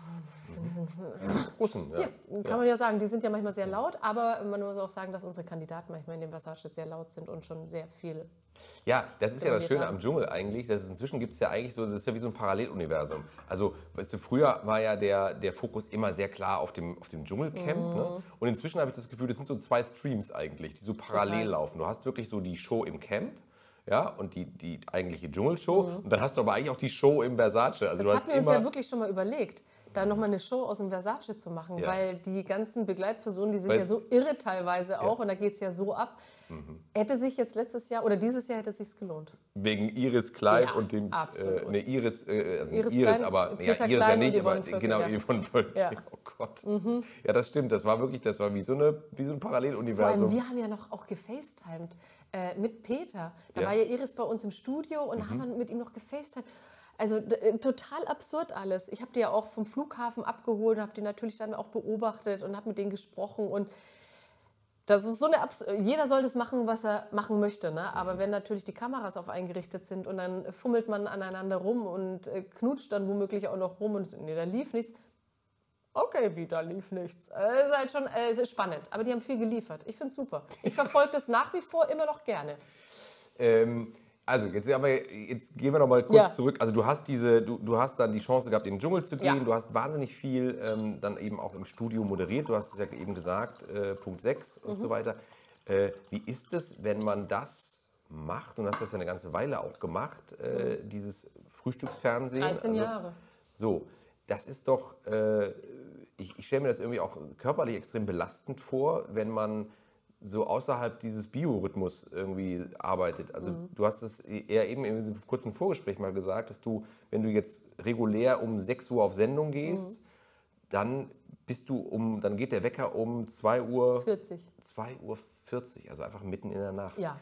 Russen, ja. Ja, kann man ja sagen, die sind ja manchmal sehr laut, aber man muss auch sagen, dass unsere Kandidaten manchmal in dem Versace sehr laut sind und schon sehr viel. Ja, das ist ja das Schöne sagen. am Dschungel eigentlich. Das ist, inzwischen gibt es ja eigentlich so, das ist ja wie so ein Paralleluniversum. Also, weißt du, früher war ja der, der Fokus immer sehr klar auf dem, auf dem Dschungelcamp. Mhm. Ne? Und inzwischen habe ich das Gefühl, das sind so zwei Streams eigentlich, die so parallel Total. laufen. Du hast wirklich so die Show im Camp. Ja, und die, die eigentliche Dschungelshow. Und dann hast du aber eigentlich auch die Show im Versace. Also Mhm. Das hatten wir uns ja wirklich schon mal überlegt, da nochmal eine Show aus dem Versace zu machen, Ja. weil die ganzen Begleitpersonen, die sind Weil- ja so irre teilweise auch und da geht es ja so ab. Mhm. Hätte sich jetzt letztes Jahr oder dieses Jahr hätte es sich gelohnt. wegen Iris Klein Ja, und dem. absolut. Äh, ne, Iris, äh, also Iris Iris, Klein, aber. Ja, Iris ja Klein und nicht, aber Völkel, genau, ja. Yvonne Völkel. Ja. Mhm. Oh Gott. Ja, das stimmt. Das war wirklich, das war wie so, eine, wie so ein Vor Paralleluniversum. allem, wir haben ja noch auch gefacetimed äh, mit Peter. Da Ja. Mhm. war ja Iris bei uns im Studio und da haben wir mit ihm noch gefacetimed. Also äh, total absurd alles. Ich habe die ja auch vom Flughafen abgeholt und habe die natürlich dann auch beobachtet und habe mit denen gesprochen und das ist so eine Abs jeder soll das machen, was er machen möchte, ne? Aber wenn natürlich die Kameras auf eingerichtet sind und dann fummelt man aneinander rum und äh, knutscht dann womöglich auch noch rum und nee, da lief nichts. Okay, wieder lief nichts. Äh, ist halt schon äh, es ist spannend, aber die haben viel geliefert. Ich finde es super. Ich verfolge das nach wie vor immer noch gerne. Ähm, also, jetzt, aber jetzt gehen wir noch mal kurz Ja. zurück. Also, du hast, diese, du, du hast dann die Chance gehabt, in den Dschungel zu gehen. Ja. Du hast wahnsinnig viel ähm, dann eben auch im Studio moderiert. Du hast es ja eben gesagt, äh, Punkt 6 und Mhm. so weiter. Äh, wie ist es, wenn man das macht? Und du hast das ja eine ganze Weile auch gemacht, äh, dieses Frühstücksfernsehen. 13 Also, Jahre. So, das ist doch, äh, ich, ich stelle mir das irgendwie auch körperlich extrem belastend vor, wenn man so außerhalb dieses Biorhythmus irgendwie arbeitet. Also du hast es eher eben in diesem kurzen Vorgespräch mal gesagt, dass du, wenn du jetzt regulär um 6 Uhr auf Sendung gehst, dann bist du um, dann geht der Wecker um 2 Uhr, 40. 2 Uhr 40, also einfach mitten in der Nacht. Ja.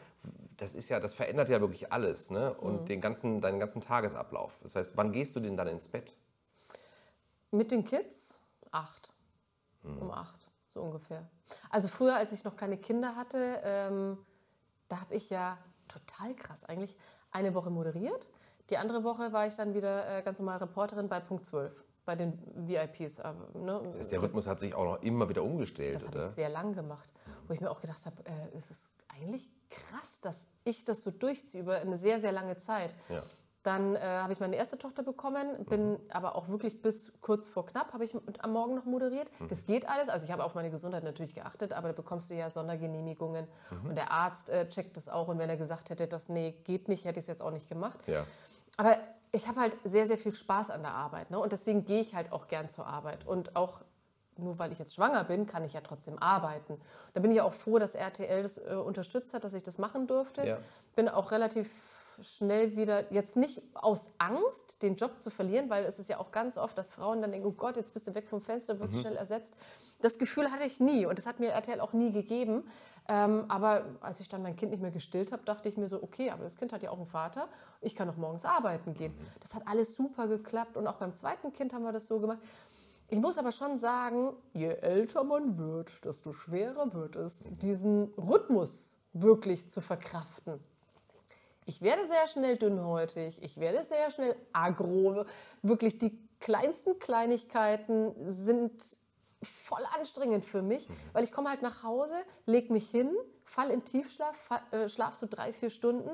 Das ist ja, das verändert ja wirklich alles, ne? Und den ganzen, deinen ganzen Tagesablauf. Das heißt, wann gehst du denn dann ins Bett? Mit den Kids? Acht. Um acht, so ungefähr. Also früher, als ich noch keine Kinder hatte, ähm, da habe ich ja total krass eigentlich eine Woche moderiert. Die andere Woche war ich dann wieder äh, ganz normal Reporterin bei Punkt 12, bei den VIPs. Aber, ne? Das heißt, der Rhythmus hat sich auch noch immer wieder umgestellt, Das habe oder? ich sehr lang gemacht, wo ich mir auch gedacht habe, äh, es ist eigentlich krass, dass ich das so durchziehe über eine sehr, sehr lange Zeit. Ja. Dann äh, habe ich meine erste Tochter bekommen, bin aber auch wirklich bis kurz vor knapp habe ich am Morgen noch moderiert. Das geht alles. Also ich habe auf meine Gesundheit natürlich geachtet, aber da bekommst du ja Sondergenehmigungen und der Arzt äh, checkt das auch. Und wenn er gesagt hätte, das nee geht nicht, hätte ich es jetzt auch nicht gemacht. Ja. Aber ich habe halt sehr, sehr viel Spaß an der Arbeit. Ne? Und deswegen gehe ich halt auch gern zur Arbeit. Und auch nur weil ich jetzt schwanger bin, kann ich ja trotzdem arbeiten. Da bin ich auch froh, dass RTL das äh, unterstützt hat, dass ich das machen durfte. Ja. Bin auch relativ schnell wieder, jetzt nicht aus Angst, den Job zu verlieren, weil es ist ja auch ganz oft, dass Frauen dann denken, oh Gott, jetzt bist du weg vom Fenster, wirst schnell ersetzt. Das Gefühl hatte ich nie und das hat mir RTL auch nie gegeben. Ähm, aber als ich dann mein Kind nicht mehr gestillt habe, dachte ich mir so, okay, aber das Kind hat ja auch einen Vater, ich kann auch morgens arbeiten gehen. Das hat alles super geklappt und auch beim zweiten Kind haben wir das so gemacht. Ich muss aber schon sagen, je älter man wird, desto schwerer wird es, diesen Rhythmus wirklich zu verkraften. Ich werde sehr schnell dünnhäutig, ich werde sehr schnell agro. Wirklich die kleinsten Kleinigkeiten sind voll anstrengend für mich, weil ich komme halt nach Hause, leg mich hin, fall in Tiefschlaf, fa- äh, schlaf so drei, vier Stunden.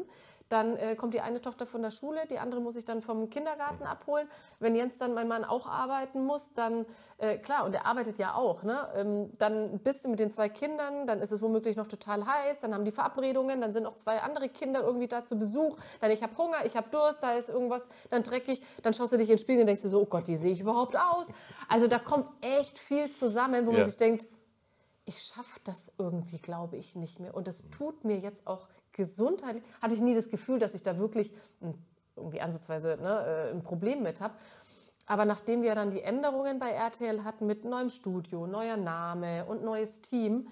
Dann äh, kommt die eine Tochter von der Schule, die andere muss ich dann vom Kindergarten abholen. Wenn Jens dann, mein Mann, auch arbeiten muss, dann, äh, klar, und er arbeitet ja auch, ne? ähm, dann bist du mit den zwei Kindern, dann ist es womöglich noch total heiß, dann haben die Verabredungen, dann sind noch zwei andere Kinder irgendwie da zu Besuch, dann ich habe Hunger, ich habe Durst, da ist irgendwas, dann dreckig, dann schaust du dich ins Spiegel und denkst dir so, oh Gott, wie sehe ich überhaupt aus? Also da kommt echt viel zusammen, wo Ja. man sich denkt, ich schaffe das irgendwie, glaube ich, nicht mehr. Und das tut mir jetzt auch gesundheitlich, hatte ich nie das Gefühl, dass ich da wirklich hm, irgendwie ansatzweise ne, äh, ein Problem mit habe. Aber nachdem wir dann die Änderungen bei RTL hatten mit neuem Studio, neuer Name und neues Team,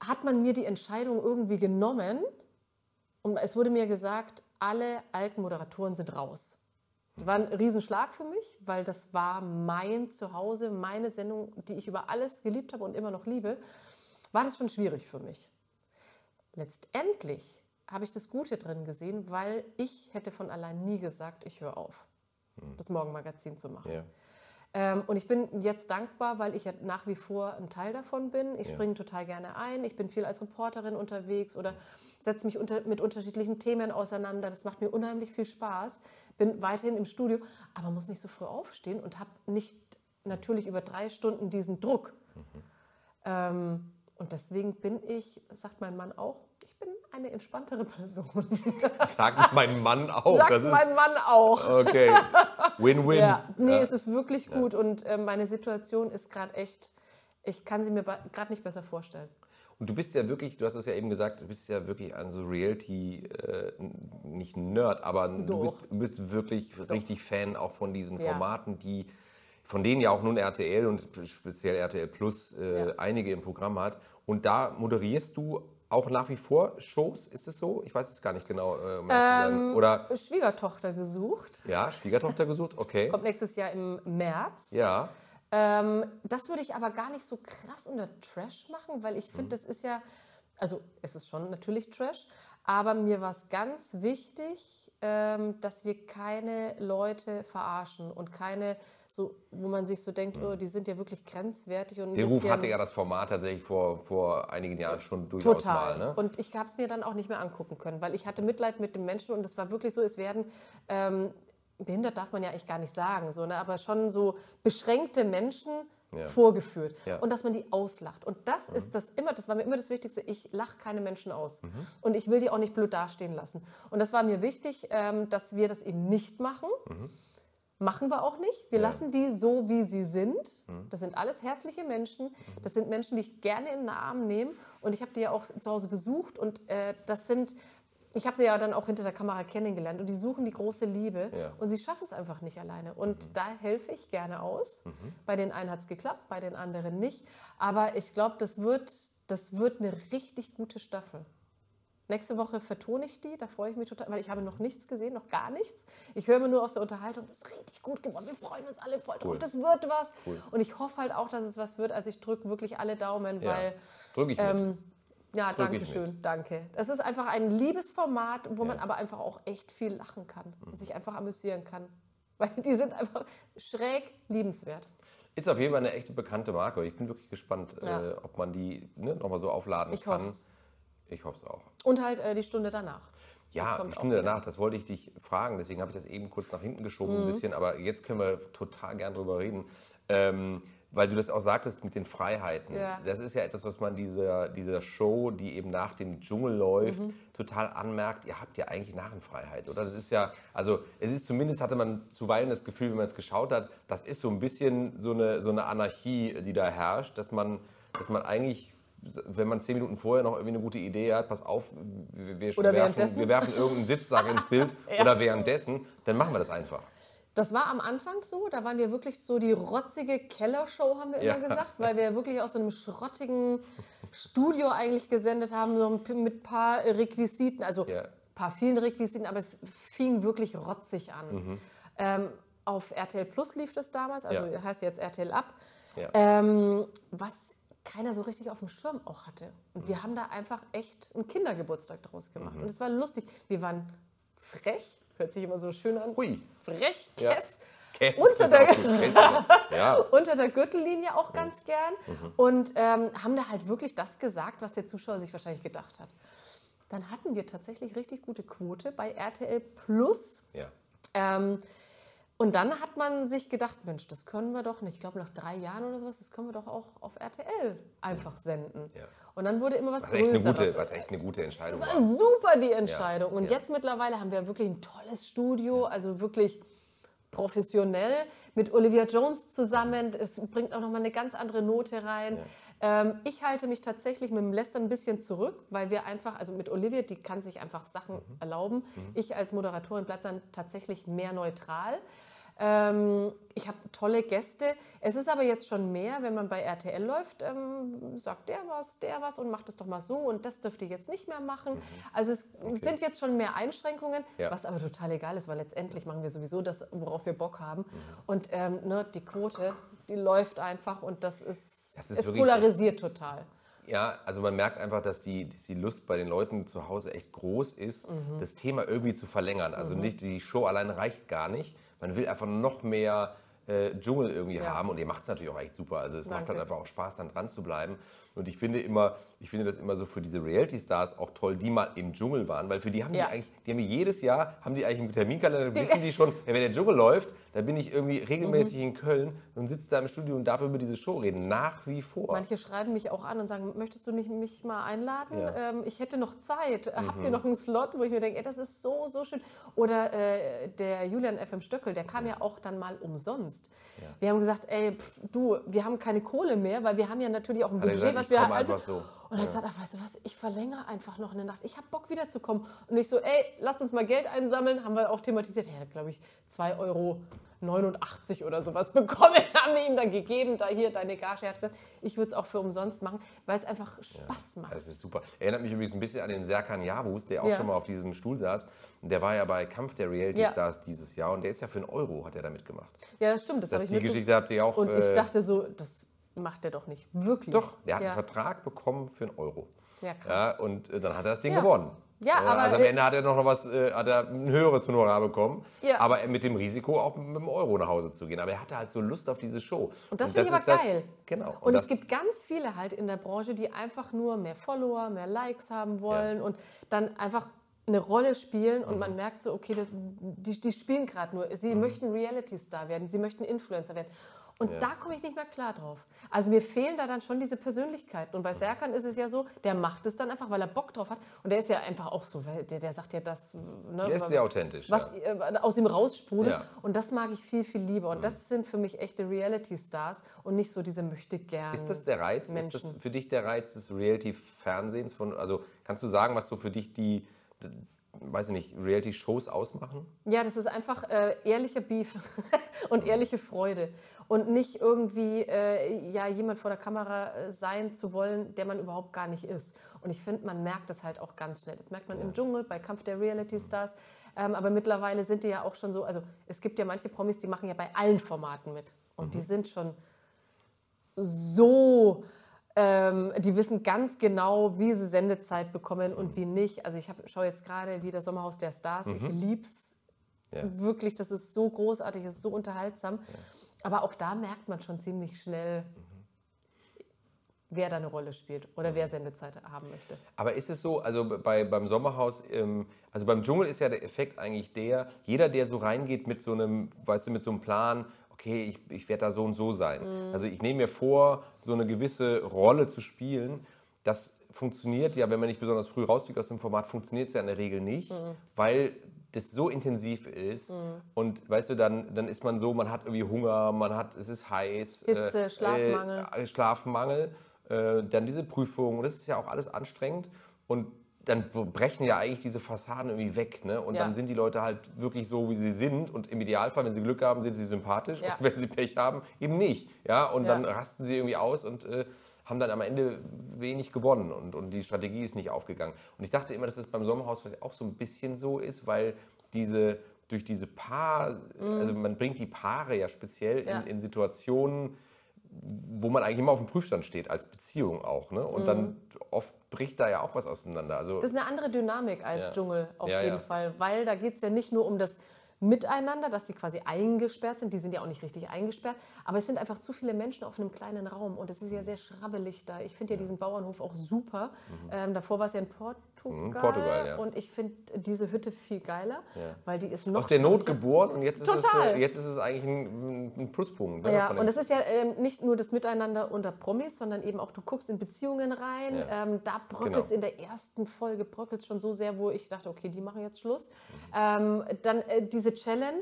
hat man mir die Entscheidung irgendwie genommen und es wurde mir gesagt, alle alten Moderatoren sind raus. Das war ein Riesenschlag für mich, weil das war mein Zuhause, meine Sendung, die ich über alles geliebt habe und immer noch liebe. War das schon schwierig für mich. Letztendlich habe ich das Gute drin gesehen, weil ich hätte von allein nie gesagt, ich höre auf, das Morgenmagazin zu machen. Ja. Ähm, und ich bin jetzt dankbar, weil ich ja nach wie vor ein Teil davon bin. Ich Ja. springe total gerne ein. Ich bin viel als Reporterin unterwegs oder setze mich unter, mit unterschiedlichen Themen auseinander. Das macht mir unheimlich viel Spaß. Bin weiterhin im Studio, aber muss nicht so früh aufstehen und habe nicht natürlich über drei Stunden diesen Druck. Ähm, und deswegen bin ich, sagt mein Mann auch, ich bin eine entspanntere Person. Sagt mein Mann auch. sagt das ist, mein Mann auch. okay. Win-win. Ja, nee, Ja. es ist wirklich gut und äh, meine Situation ist gerade echt, ich kann sie mir gerade nicht besser vorstellen. Und du bist ja wirklich, du hast es ja eben gesagt, du bist ja wirklich ein so Reality, äh, nicht Nerd, aber du Doch. bist, du bist wirklich richtig Fan auch von diesen Ja. Formaten, die von denen ja auch nun RTL und speziell RTL Plus äh, Ja. einige im Programm hat. Und da moderierst du auch nach wie vor Shows, ist es so? Ich weiß es gar nicht genau. Äh, um. Ähm, Oder Schwiegertochter gesucht, ja, Schwiegertochter gesucht, okay. kommt nächstes Jahr im März. Ja, Ähm, das würde ich aber gar nicht so krass unter Trash machen, weil ich finde, das ist ja, also es ist schon natürlich Trash, aber mir war es ganz wichtig, dass wir keine Leute verarschen und keine, so, wo man sich so denkt, oh, die sind ja wirklich grenzwertig und den Ruf hatte ja das Format tatsächlich vor, vor einigen Jahren schon durchaus Total. mal. Ne? Und ich habe es mir dann auch nicht mehr angucken können, weil ich hatte Mitleid mit den Menschen und es war wirklich so, es werden, ähm, behindert darf man ja eigentlich gar nicht sagen, so, ne, aber schon so beschränkte Menschen Ja. vorgeführt Ja. Mhm. und dass man die auslacht. Und das ist das immer, das war mir immer das Wichtigste, ich lache keine Menschen aus Mhm. und ich will die auch nicht blöd dastehen lassen. Und das war mir wichtig, ähm, dass wir das eben nicht machen. Machen wir auch nicht. Wir Ja. lassen die so, wie sie sind. Das sind alles herzliche Menschen. Das sind Menschen, die ich gerne in den Arm nehme. Und ich habe die ja auch zu Hause besucht. Und äh, das sind, ich habe sie ja dann auch hinter der Kamera kennengelernt. Und die suchen die große Liebe. Ja. Und sie schaffen es einfach nicht alleine. Und da helfe ich gerne aus. Bei den einen hat es geklappt, bei den anderen nicht. Aber ich glaube, das wird, das wird eine richtig gute Staffel. Nächste Woche vertone ich die, da freue ich mich total, weil ich habe noch nichts gesehen, noch gar nichts. Ich höre mir nur aus der Unterhaltung, das ist richtig gut geworden, wir freuen uns alle voll drauf, Cool. das wird was. Cool. Und ich hoffe halt auch, dass es was wird, also ich drücke wirklich alle Daumen, Ja. weil, Drücke ich mit. Ja, danke schön, danke. Das ist einfach ein liebes Format, wo man Ja. aber einfach auch echt viel lachen kann und sich einfach amüsieren kann. Weil die sind einfach schräg liebenswert. Ist auf jeden Fall eine echte bekannte Marke. Ich bin wirklich gespannt, Ja. äh, ob man die ne, nochmal so aufladen Ich kann. hoff's. Ich hoffe es auch. Und halt äh, die Stunde danach. Ja, die Stunde danach, das wollte ich dich fragen, deswegen habe ich das eben kurz nach hinten geschoben Mhm. ein bisschen, aber jetzt können wir total gern drüber reden. Ähm, weil du das auch sagtest mit den Freiheiten. Ja. Das ist ja etwas, was man dieser, dieser Show, die eben nach dem Dschungel läuft, Mhm. total anmerkt. Ihr habt ja eigentlich Narrenfreiheit, oder? Das ist ja, also es ist zumindest, hatte man zuweilen das Gefühl, wenn man es geschaut hat, das ist so ein bisschen so eine, so eine Anarchie, die da herrscht, dass man, dass man eigentlich wenn man zehn Minuten vorher noch irgendwie eine gute Idee hat, pass auf, wir, wir, werfen, wir werfen irgendeinen Sitzsack ins Bild oder währenddessen, dann machen wir das einfach. Das war am Anfang so, da waren wir wirklich so die rotzige Kellershow, haben wir immer Ja. gesagt, weil wir wirklich aus so einem schrottigen Studio eigentlich gesendet haben, so mit ein paar Requisiten, also Ja. ein paar vielen Requisiten, aber es fing wirklich rotzig an. Mhm. Ähm, auf RTL Plus lief das damals, also Ja. heißt jetzt RTL Up, ähm, was keiner so richtig auf dem Schirm auch hatte. Und Mhm. wir haben da einfach echt einen Kindergeburtstag draus gemacht. Und es war lustig. Wir waren frech, hört sich immer so schön an. Hui. Frech, Ja. Kess. Unter der-. Ja, Unter der Gürtellinie auch ganz Mhm. gern. Und ähm, haben da halt wirklich das gesagt, was der Zuschauer sich wahrscheinlich gedacht hat. Dann hatten wir tatsächlich richtig gute Quote bei RTL Plus. ja. Ähm, und dann hat man sich gedacht, Mensch, das können wir doch nicht. Ich glaube, nach drei Jahren oder sowas, das können wir doch auch auf RTL einfach senden. Ja. Und dann wurde immer was, Was echt, Größeres. gute, was echt eine gute Entscheidung war. Super die Entscheidung. Und ja. jetzt mittlerweile haben wir wirklich ein tolles Studio, also wirklich professionell mit Olivia Jones zusammen. Es bringt auch nochmal eine ganz andere Note rein. Ähm, ich halte mich tatsächlich mit dem Lästern ein bisschen zurück, weil wir einfach, also mit Olivia, die kann sich einfach Sachen Mhm. erlauben. Ich als Moderatorin bleibe dann tatsächlich mehr neutral. Ähm, ich habe tolle Gäste. Es ist aber jetzt schon mehr, wenn man bei RTL läuft, ähm, sagt der was, der was und macht es doch mal so und das dürft ihr jetzt nicht mehr machen. Also es sind jetzt schon mehr Einschränkungen, Mhm. Ja. was aber total egal ist, weil letztendlich machen wir sowieso das, worauf wir Bock haben. Und ähm, ne, die Quote, die läuft einfach und das ist, Das ist es polarisiert total. Ja, also man merkt einfach, dass die, dass die Lust bei den Leuten zu Hause echt groß ist, Mhm. das Thema irgendwie zu verlängern. Also nicht die Show alleine reicht gar nicht. Man will einfach noch mehr äh, Dschungel irgendwie Ja. haben und ihr macht es natürlich auch echt super. Also es macht Danke. dann einfach auch Spaß, dann dran zu bleiben. Und ich finde immer, ich finde das immer so für diese Reality-Stars auch toll, die mal im Dschungel waren, weil für die haben Ja. die eigentlich, die haben jedes Jahr, haben die eigentlich im Terminkalender, wissen die schon, ja, wenn der Dschungel läuft, dann bin ich irgendwie regelmäßig Mhm. in Köln und sitze da im Studio und darf über diese Show reden. Nach wie vor. Manche schreiben mich auch an und sagen, möchtest du nicht mich mal einladen? Ja. Mhm. Ähm, ich hätte noch Zeit. Äh, Habt ihr noch einen Slot, wo ich mir denke, ey, das ist so, so schön. Oder äh, der Julian FM Stöckel, der kam ja auch dann mal umsonst. Wir haben gesagt, ey, pff, du, wir haben keine Kohle mehr, weil wir haben ja natürlich auch ein Hat Budget, gesagt, was wir komm halt einfach so. Und er hat gesagt, ach, weißt du was, ich verlängere einfach noch eine Nacht. Ich habe Bock wiederzukommen. Und ich so, ey, lasst uns mal Geld einsammeln. Haben wir auch thematisiert. Er hat, glaube ich, 2,89 Euro oder sowas bekommen. Haben wir ihm dann gegeben. Da hier deine Gage. Er hat gesagt, ich würde es auch für umsonst machen, weil es einfach Spaß macht. Das ist super. Erinnert mich übrigens ein bisschen an den Serkan Yavuz, der auch Ja. schon mal auf diesem Stuhl saß. Der war ja bei Kampf der Reality Ja. Stars dieses Jahr und der ist ja für einen Euro, hat er damit gemacht. Ja, das stimmt. Das, Das die Geschichte habt ihr auch. Und ich äh, dachte so, das macht er doch nicht. Wirklich. doch, der hat ja. einen Vertrag bekommen für einen Euro. Ja, krass. Ja, und äh, dann hat er das Ding Ja. gewonnen. Ja, Äh, aber, also am äh, Ende hat er noch was, äh, hat er ein höheres Honorar bekommen, Ja. aber mit dem Risiko auch mit einem Euro nach Hause zu gehen. Aber er hatte halt so Lust auf diese Show. Und das finde ich aber ist das- geil. Genau. Und, das, es gibt ganz viele halt in der Branche, die einfach nur mehr Follower, mehr Likes haben wollen und dann einfach eine Rolle spielen und Mhm. man merkt so, okay, das, die, die spielen gerade nur. Sie möchten Reality-Star werden, sie möchten Influencer werden. Und Ja. da komme ich nicht mehr klar drauf. Also mir fehlen da dann schon diese Persönlichkeiten. Und bei Serkan ist es ja so, der macht es dann einfach, weil er Bock drauf hat. Und der ist ja einfach auch so, der, der sagt ja das. Ne, der ist sehr authentisch. was ja. äh, aus ihm raussprudelt. Ja. Und das mag ich viel, viel lieber. Und das sind für mich echte Reality-Stars und nicht so diese möchte gern. Ist das der Reiz? Ist Menschen. das für dich der Reiz des Reality-Fernsehens? Also kannst du sagen, was so für dich die, weiß ich nicht, Reality-Shows ausmachen? Ja, das ist einfach äh, ehrlicher Beef und ehrliche Freude. Und nicht irgendwie äh, ja, jemand vor der Kamera äh, sein zu wollen, der man überhaupt gar nicht ist. Und ich finde, man merkt das halt auch ganz schnell. Das merkt man im Dschungel, bei Kampf der Reality Stars. Ähm, aber mittlerweile sind die ja auch schon so, also es gibt ja manche Promis, die machen ja bei allen Formaten mit. Und die sind schon so, ähm, die wissen ganz genau, wie sie Sendezeit bekommen und wie nicht. Also ich schaue jetzt gerade wieder Sommerhaus der Stars. Ich lieb's Ja. wirklich. Das ist so großartig, das ist so unterhaltsam. Aber auch da merkt man schon ziemlich schnell, wer da eine Rolle spielt oder wer Sendezeit haben möchte. Aber ist es so, also bei, beim Sommerhaus, ähm, also beim Dschungel ist ja der Effekt eigentlich der, jeder, der so reingeht mit so einem, weißt du, mit so einem Plan, okay, ich, ich werde da so und so sein. Also ich nehme mir vor, so eine gewisse Rolle zu spielen. Das funktioniert ja, wenn man nicht besonders früh rausfliegt aus dem Format, funktioniert es ja in der Regel nicht, weil das so intensiv ist und weißt du, dann, dann ist man so, man hat irgendwie Hunger, man hat, es ist heiß. Hitze, Schlafmangel. Äh, Schlafmangel, äh, dann diese Prüfung, das ist ja auch alles anstrengend und dann brechen ja eigentlich diese Fassaden irgendwie weg, ne? Und Ja. dann sind die Leute halt wirklich so, wie sie sind und im Idealfall, wenn sie Glück haben, sind sie sympathisch Ja. und wenn sie Pech haben, eben nicht, ja? Und Ja. dann rasten sie irgendwie aus und äh, haben dann am Ende wenig gewonnen und, und die Strategie ist nicht aufgegangen. Und ich dachte immer, dass das beim Sommerhaus vielleicht auch so ein bisschen so ist, weil diese durch diese Paar, also man bringt die Paare ja speziell Mhm. In, in Situationen, wo man eigentlich immer auf dem Prüfstand steht, als Beziehung auch. Ne? Und dann oft bricht da ja auch was auseinander. Also, Mhm. Das ist eine andere Dynamik als Ja. Dschungel auf Ja, jeden ja. Fall, weil da geht es ja nicht nur um das Miteinander, dass die quasi eingesperrt sind. Die sind ja auch nicht richtig eingesperrt, aber es sind einfach zu viele Menschen auf einem kleinen Raum und es ist ja sehr schrabbelig da. Ich finde ja diesen Bauernhof auch super. Ähm, davor war es ja in Portugal, Mhm, Portugal, ja. und ich finde diese Hütte viel geiler, Ja. weil die ist noch aus der Not geboren und jetzt ist, es, Total. äh, jetzt ist es eigentlich ein, ein Pluspunkt. Ne? Ja, und das ist ja ähm, nicht nur das Miteinander unter Promis, sondern eben auch, du guckst in Beziehungen rein. Ja. Ähm, da bröckelt es Genau. in der ersten Folge bröckelt schon so sehr, wo ich dachte, okay, die machen jetzt Schluss. Ähm, dann äh, diese Challenge.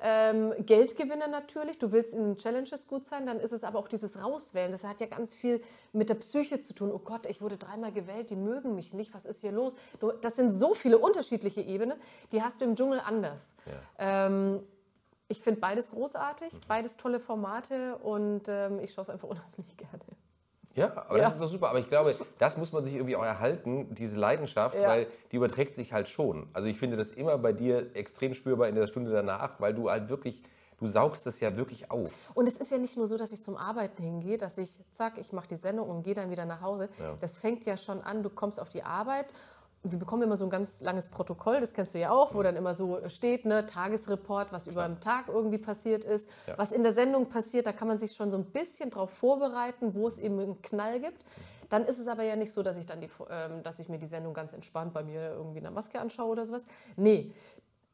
Ähm, Geldgewinne natürlich, du willst in Challenges gut sein, dann ist es aber auch dieses Rauswählen. Das hat ja ganz viel mit der Psyche zu tun. Oh Gott, ich wurde dreimal gewählt, die mögen mich nicht, was ist hier los? Du, das sind so viele unterschiedliche Ebenen, die hast du im Dschungel anders. Ja. Ähm, ich finde beides großartig, mhm. beides tolle Formate und ähm, ich schaue es einfach unheimlich gerne. Ja, aber ja. das ist doch super. Aber ich glaube, das muss man sich irgendwie auch erhalten, diese Leidenschaft, ja. weil die überträgt sich halt schon. Also ich finde das immer bei dir extrem spürbar in der Stunde danach, weil du halt wirklich, du saugst das ja wirklich auf. Und es ist ja nicht nur so, dass ich zum Arbeiten hingehe, dass ich, zack, ich mache die Sendung und gehe dann wieder nach Hause. Ja. Das fängt ja schon an, du kommst auf die Arbeit wir bekommen immer so ein ganz langes Protokoll, das kennst du ja auch, wo dann immer so steht, ne, Tagesreport, was über den Tag irgendwie passiert ist, ja. was in der Sendung passiert, da kann man sich schon so ein bisschen darauf vorbereiten, wo es eben einen Knall gibt. Dann ist es aber ja nicht so, dass ich dann die, ähm, dass ich mir die Sendung ganz entspannt bei mir irgendwie in der Maske anschaue oder sowas. Nee,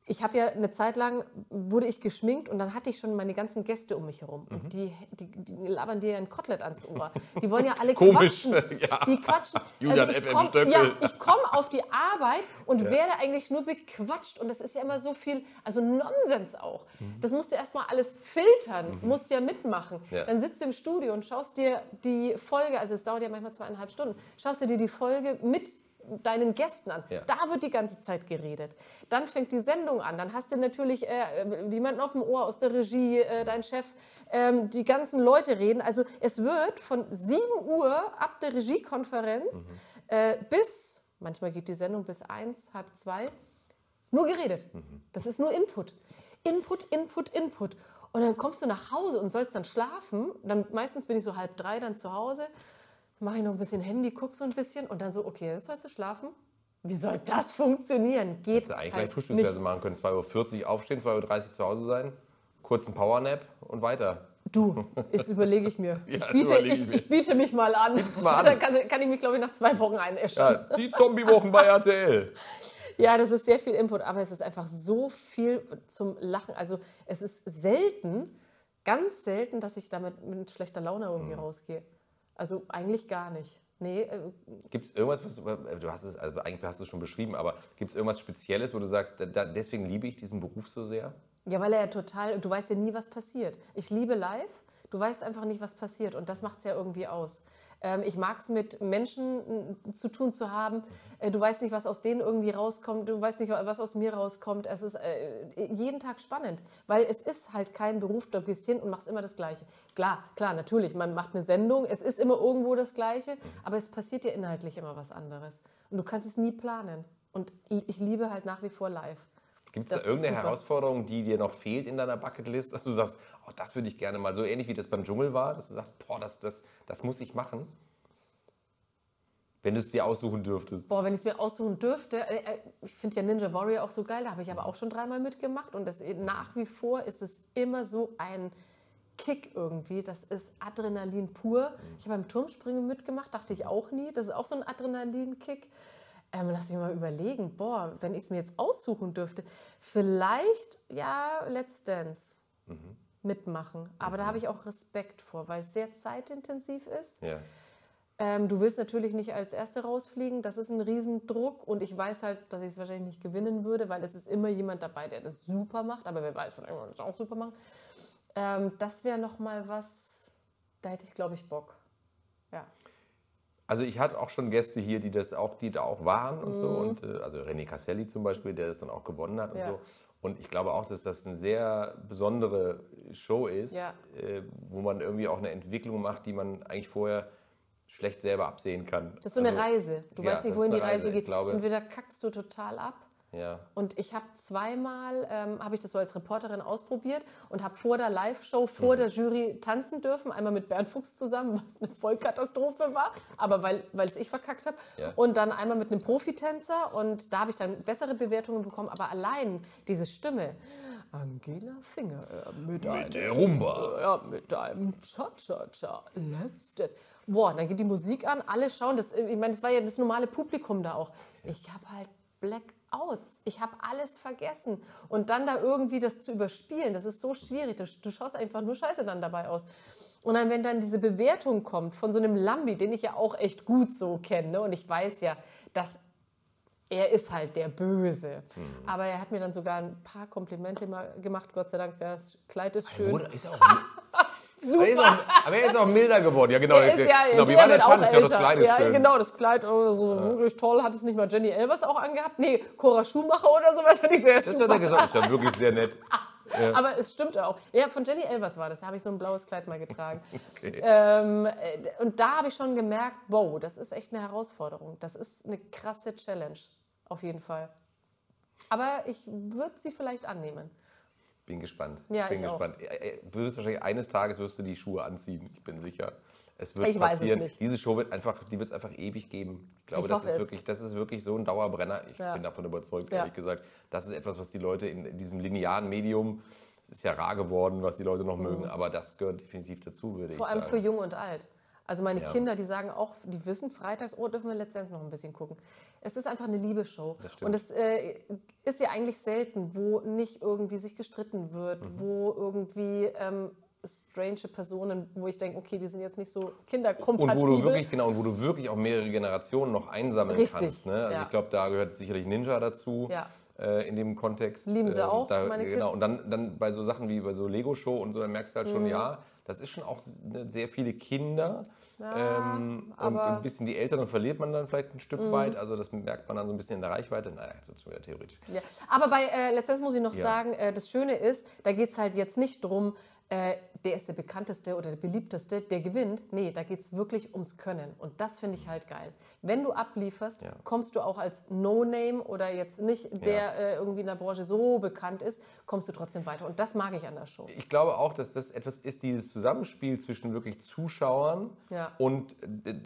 ich habe ja eine Zeit lang, wurde ich geschminkt und dann hatte ich schon meine ganzen Gäste um mich herum. Mhm. Und die, die, die, labern dir ein Kotelett ans Ohr. Die wollen ja alle Komisch. quatschen. Ja. Die quatschen. Julian also FM komm. Ja, ich komme auf die Arbeit und ja. werde eigentlich nur bequatscht. Und das ist ja immer so viel, also Nonsens auch. Mhm. Das musst du erstmal alles filtern, mhm. musst ja mitmachen. Ja. Dann sitzt du im Studio und schaust dir die Folge, also es dauert ja manchmal zweieinhalb Stunden, schaust du dir die Folge mit deinen Gästen an. Ja. Da wird die ganze Zeit geredet. Dann fängt die Sendung an. Dann hast du natürlich äh, jemanden auf dem Ohr aus der Regie, äh, dein Chef, ähm, die ganzen Leute reden. Also es wird von 7 Uhr ab der Regiekonferenz mhm. äh, bis, manchmal geht die Sendung bis 1, halb 2, nur geredet. Mhm. Das ist nur Input. Input, Input, Input. Und dann kommst du nach Hause und sollst dann schlafen. Dann, meistens bin ich so halb drei dann zu Hause mache ich noch ein bisschen Handy, gucke so ein bisschen und dann so, okay, jetzt sollst du schlafen. Wie soll das funktionieren? Geht du eigentlich halt gleich Frühstücksverse machen können. 2.40 Uhr aufstehen, 2.30 Uhr zu Hause sein, kurzen Powernap und weiter. Du, das überlege ich mir. ja, ich, biete, ich, ich, ich, biete mich mal an. Mal an. Dann kann, kann, ich mich, glaube ich, nach zwei Wochen einäschen. Ja, die Zombie-Wochen bei RTL. Ja, das ist sehr viel Input, aber es ist einfach so viel zum Lachen. Also es ist selten, ganz selten, dass ich damit mit schlechter Laune irgendwie mhm. rausgehe. Also eigentlich gar nicht. Nee. Äh, gibt es irgendwas, was du hast es, also eigentlich hast du es schon beschrieben, aber gibt es irgendwas Spezielles, wo du sagst, da, deswegen liebe ich diesen Beruf so sehr? Ja, weil er ja total, du weißt ja nie, was passiert. Ich liebe live, du weißt einfach nicht, was passiert und das macht es ja irgendwie aus. Ähm, ich mag es mit Menschen zu tun zu haben. Äh, du weißt nicht, was aus denen irgendwie rauskommt. Du weißt nicht, was aus mir rauskommt. Es ist äh, jeden Tag spannend, weil es ist halt kein Beruf. Du gehst hin und machst immer das Gleiche. Klar, klar, natürlich. Man macht eine Sendung. Es ist immer irgendwo das Gleiche, aber es passiert dir inhaltlich immer was anderes. Und du kannst es nie planen. Und ich liebe halt nach wie vor live. Gibt es da irgendeine Herausforderung, die dir noch fehlt in deiner Bucketlist, dass du sagst, oh, das würde ich gerne mal, so ähnlich wie das beim Dschungel war, dass du sagst, boah, das, das, das muss ich machen? Wenn du es dir aussuchen dürftest. Boah, wenn ich es mir aussuchen dürfte, äh, äh, ich finde ja Ninja Warrior auch so geil, da habe ich aber auch schon dreimal mitgemacht und das, nach wie vor ist es immer so ein Kick irgendwie. Das ist Adrenalin pur. Ich habe beim Turmspringen mitgemacht, dachte ich auch nie. Das ist auch so ein Adrenalin-Kick. Ähm, lass mich mal überlegen, boah, wenn ich es mir jetzt aussuchen dürfte, vielleicht, ja, Let's Dance mhm. Mitmachen. Aber mhm. da habe ich auch Respekt vor, weil es sehr zeitintensiv ist. Ja. Ähm, du willst natürlich nicht als Erste rausfliegen, das ist ein Riesendruck und ich weiß halt, dass ich es wahrscheinlich nicht gewinnen würde, weil es ist immer jemand dabei, der das super macht, aber wer weiß, vielleicht wird es auch super machen. Ähm, das wäre nochmal was, da hätte ich glaube ich Bock. Ja. Also ich hatte auch schon Gäste hier, die das auch, die da auch waren und mhm. so. Und äh, also René Casselli zum Beispiel, der das dann auch gewonnen hat und ja. so. Und ich glaube auch, dass das eine sehr besondere Show ist, ja. äh, wo man irgendwie auch eine Entwicklung macht, die man eigentlich vorher schlecht selber absehen kann. Das ist so eine also, Reise. Du ja, weißt nicht, wohin die Reise, Reise geht. Entweder kackst du total ab ja. Und ich habe zweimal, ähm, habe ich das so als Reporterin ausprobiert und habe vor der Live-Show, vor mhm. der Jury tanzen dürfen. Einmal mit Bernd Fuchs zusammen, was eine Vollkatastrophe war, aber weil es ich verkackt habe. Ja. Und dann einmal mit einem Profitänzer und da habe ich dann bessere Bewertungen bekommen. Aber allein diese Stimme, Angela Finger äh, mit, mit einem, der Rumba. Äh, ja, mit einem Cha-Cha-Cha. Let's dance. Boah, dann geht die Musik an, alle schauen. Das, ich meine, das war ja das normale Publikum da auch. Ich habe halt Black Outs. Ich habe alles vergessen. Und dann da irgendwie das zu überspielen, das ist so schwierig. Du, schaust einfach nur scheiße dann dabei aus. Und dann, wenn dann diese Bewertung kommt von so einem Lambi, den ich ja auch echt gut so kenne, und ich weiß ja, dass er ist halt der Böse. Aber er hat mir dann sogar ein paar Komplimente mal gemacht, Gott sei Dank, das Kleid ist schön. Wurde, ist auch, aber, er ist auch, aber er ist auch milder geworden. Ja, genau. Er ist ja, genau. Wie war der Tanz? Ja, das. Kleid ist ja, schön. genau, das Kleid, oh, so wirklich toll. Hat es nicht mal Jenny Elvers auch angehabt? Nee, Cora Schumacher oder sowas hat ich sehr Das hat er gesagt. Ist ja wirklich sehr nett. Aber es stimmt auch. Ja, von Jenny Elvers war das. Da habe ich so ein blaues Kleid mal getragen. Okay. ähm, äh, und da habe ich schon gemerkt, wow, das ist echt eine Herausforderung. Das ist eine krasse Challenge. Auf jeden Fall. Aber ich würde sie vielleicht annehmen. Bin gespannt. Ja, bin ich auch. gespannt. Äh, äh, Du wirst wahrscheinlich eines Tages wirst du die Schuhe anziehen. Ich bin sicher. Es wird Ich weiß es passieren. nicht. Diese Show wird einfach, die wird es einfach ewig geben. Ich glaube, Ich das ist wirklich, das ist wirklich so ein Dauerbrenner. Ich Ja. bin davon überzeugt, Ja. ehrlich gesagt. Das ist etwas, was die Leute in, diesem linearen Medium, es ist ja rar geworden, was die Leute noch mögen, aber das gehört definitiv dazu, würde Mhm. Vor ich allem für sagen. Jung und Alt. Also meine Ja. Kinder, die sagen auch, die wissen freitags, oh, dürfen wir letztens noch ein bisschen gucken. Es ist einfach eine Liebesshow. Und es äh, ist ja eigentlich selten, wo nicht irgendwie sich gestritten wird, Mhm. wo irgendwie ähm, strange Personen, wo ich denke, okay, die sind jetzt nicht so Und kinderkompatibel. wo du wirklich, genau, und wo du wirklich auch mehrere Generationen noch einsammeln Richtig, kannst. Ne? Also ja. ich glaube, da gehört sicherlich Ninja dazu. Ja. Äh, in dem Kontext. Lieben sie Ähm, auch, da, meine Genau, Kids. Mhm. und dann, dann bei so Sachen wie bei so Lego-Show und so, dann merkst du halt schon, ja, das ist schon auch ne, sehr viele Kinder. ähm, und Mhm. ein bisschen die Älteren verliert man dann vielleicht ein Stück weit. Also das merkt man dann so ein bisschen in der Reichweite. Naja, jetzt wird es wieder theoretisch. Ja. Aber bei äh, letztens muss ich noch Ja. sagen, äh, das Schöne ist, da geht es halt jetzt nicht drum, äh, der ist der bekannteste oder der beliebteste, der gewinnt. Nee, da geht es wirklich ums Können. Und das finde ich halt geil. Wenn du ablieferst, Ja. kommst du auch als No-Name oder jetzt nicht der äh, irgendwie in der Branche so bekannt ist, kommst du trotzdem weiter. Und das mag ich an der Show. Ich glaube auch, dass das etwas ist, dieses Zusammenspiel zwischen wirklich Zuschauern Ja. und,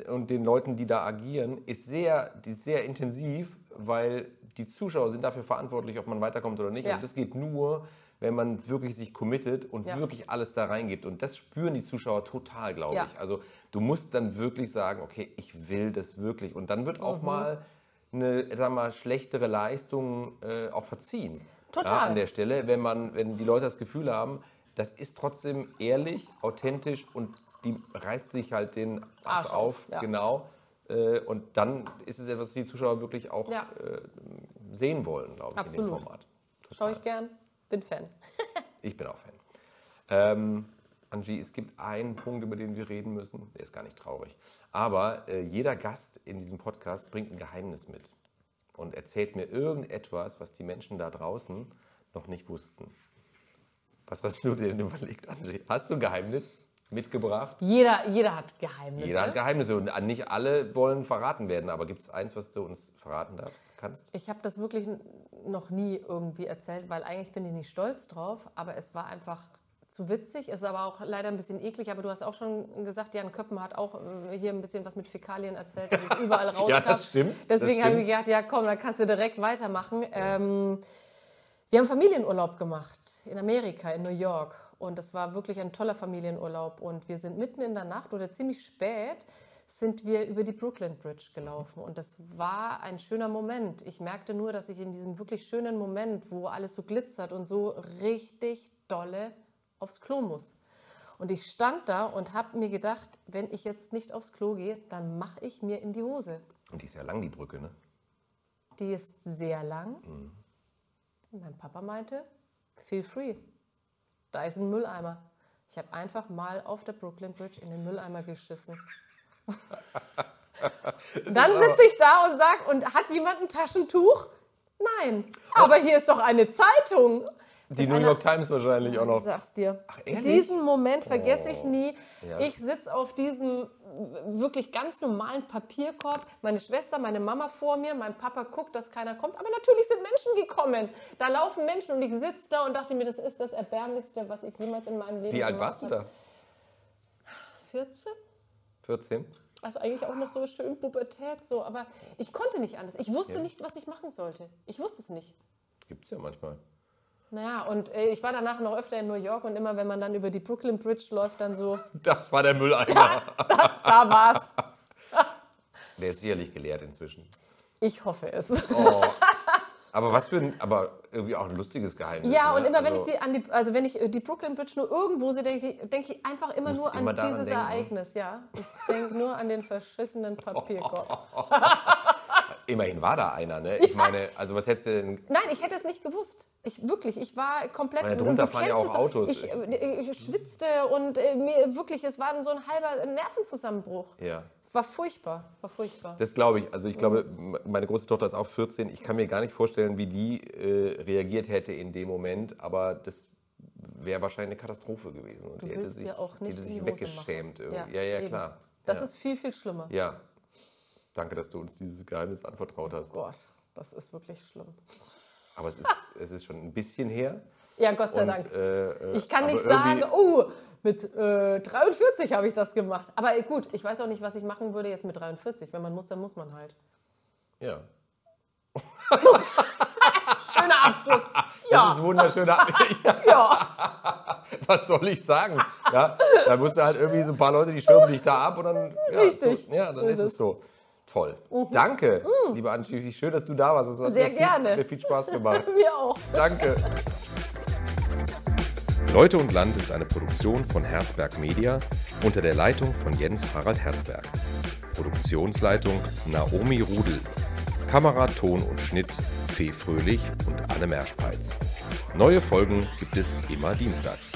und den Leuten, die da agieren, ist sehr, die ist sehr intensiv, weil die Zuschauer sind dafür verantwortlich, ob man weiterkommt oder nicht. Ja. Und das geht nur, wenn man wirklich sich committet und Ja. wirklich alles da reingibt. Und das spüren die Zuschauer total, glaube Ja. ich. Also du musst dann wirklich sagen, okay, ich will das wirklich. Und dann wird Mhm. auch mal eine sag mal, schlechtere Leistung äh, auch verziehen. Total. Ja, an der Stelle, wenn, man, wenn die Leute das Gefühl haben, das ist trotzdem ehrlich, authentisch und die reißt sich halt den Arsch, Arsch auf, ja. genau. Äh, Und dann ist es etwas, was die Zuschauer wirklich auch Ja. äh, sehen wollen, glaube ich, in Absolut. dem Format. Schaue ich gern, bin Fan. Ich bin auch Fan. Ähm, Angie, es gibt einen Punkt, über den wir reden müssen. Der ist gar nicht traurig. Aber äh, jeder Gast in diesem Podcast bringt ein Geheimnis mit und erzählt mir irgendetwas, was die Menschen da draußen noch nicht wussten. Was hast du dir denn überlegt, Angie? Hast du ein Geheimnis mitgebracht? Jeder, jeder hat Geheimnisse. Jeder hat Geheimnisse und nicht alle wollen verraten werden. Aber gibt es eins, was du uns verraten darfst, kannst? Ich habe das wirklich noch nie irgendwie erzählt, weil eigentlich bin ich nicht stolz drauf, aber es war einfach zu witzig, ist aber auch leider ein bisschen eklig, aber du hast auch schon gesagt, Jan Köppen hat auch äh, hier ein bisschen was mit Fäkalien erzählt, dass es überall rauskam. Ja, das stimmt, Deswegen habe ich gedacht, ja komm, dann kannst du direkt weitermachen. Ähm, wir haben Familienurlaub gemacht in Amerika, in New York. Und das war wirklich ein toller Familienurlaub. Und wir sind mitten in der Nacht oder ziemlich spät sind wir über die Brooklyn Bridge gelaufen. Und das war ein schöner Moment. Ich merkte nur, dass ich in diesem wirklich schönen Moment, wo alles so glitzert und so richtig dolle aufs Klo muss. Und ich stand da und habe mir gedacht, wenn ich jetzt nicht aufs Klo gehe, dann mache ich mir in die Hose. Und die ist ja lang, die Brücke, ne? Die ist sehr lang. Und mein Papa meinte, feel free. Da ist ein Mülleimer. Ich habe einfach mal auf der Brooklyn Bridge in den Mülleimer geschissen. Dann sitze ich da und sage, und hat jemand ein Taschentuch? Nein. Aber hier ist doch eine Zeitung. Die New York Times wahrscheinlich auch Ich noch. sag's dir. ehrlich? Diesen Moment vergesse ich nie. Ja. Ich sitze auf diesem wirklich ganz normalen Papierkorb. Meine Schwester, meine Mama vor mir, mein Papa guckt, dass keiner kommt. Aber natürlich sind Menschen gekommen. Da laufen Menschen und ich sitze da und dachte mir, das ist das Erbärmlichste, was ich jemals in meinem Leben Wie alt warst du da? 14? 14? Also eigentlich auch noch so schön Pubertät so, aber ich konnte nicht anders. Ich wusste Ja. nicht, was ich machen sollte. Ich wusste es nicht. Gibt es ja manchmal. Naja, und äh, ich war danach noch öfter in New York und immer, wenn man dann über die Brooklyn Bridge läuft, dann so, Das war der Mülleimer. da war's. Der ist sicherlich geleert inzwischen. Ich hoffe es. Oh. Aber was für ein, aber irgendwie auch ein lustiges Geheimnis. Ja, ne? und immer wenn Also, ich die an die, also wenn ich äh, die Brooklyn Bridge nur irgendwo sehe, denke ich, denk ich einfach immer nur an immer daran dieses denken. Ereignis, ja. Ich denke nur an den verschissenen Papierkorb. Immerhin war da einer, ne? Ich meine, also was hättest du denn. Nein, ich hätte es nicht gewusst. Ich wirklich, ich war komplett. Weil drunter du fahren ja auch. Autos. Ich, äh, ich schwitzte und äh, mir wirklich, es war so ein halber Nervenzusammenbruch. Ja. War furchtbar, war furchtbar. Das glaube ich. Also ich glaube, m- meine große Tochter ist auch 14. Ich kann mir gar nicht vorstellen, wie die äh, reagiert hätte in dem Moment. Aber das wäre wahrscheinlich eine Katastrophe gewesen. Und die hätte sich, dir auch die nicht hätte in sich die weggeschämt. Ja, ja, eben. klar. Das ja. ist viel, viel schlimmer. Ja. Danke, dass du uns dieses Geheimnis anvertraut hast. Gott, das ist wirklich schlimm. Aber es ist, es ist schon ein bisschen her. Ja, Gott sei Und, Dank. äh, äh, Ich kann nicht sagen, oh, mit äh, 43 habe ich das gemacht. Aber äh, gut, ich weiß auch nicht, was ich machen würde jetzt mit 43. Wenn man muss, dann muss man halt. Ja. Schöner Abschluss. Das Ja, ist wunderschön. ja, ja, was soll ich sagen? Ja, da musst du halt irgendwie so ein paar Leute, die schirmen dich da ab und dann. Ja, Richtig. So, ja, dann So ist ist es. so. Toll. Danke, liebe Angie. Schön, dass du da warst. Es hat Sehr mir gerne. Viel, mir viel Spaß gemacht. mir auch. Danke. Leute und Land ist eine Produktion von Herzberg Media unter der Leitung von Jens Harald Herzberg. Produktionsleitung Naomi Rudel. Kamera, Ton und Schnitt Fee Fröhlich und Anne Merschpeitz. Neue Folgen gibt es immer dienstags.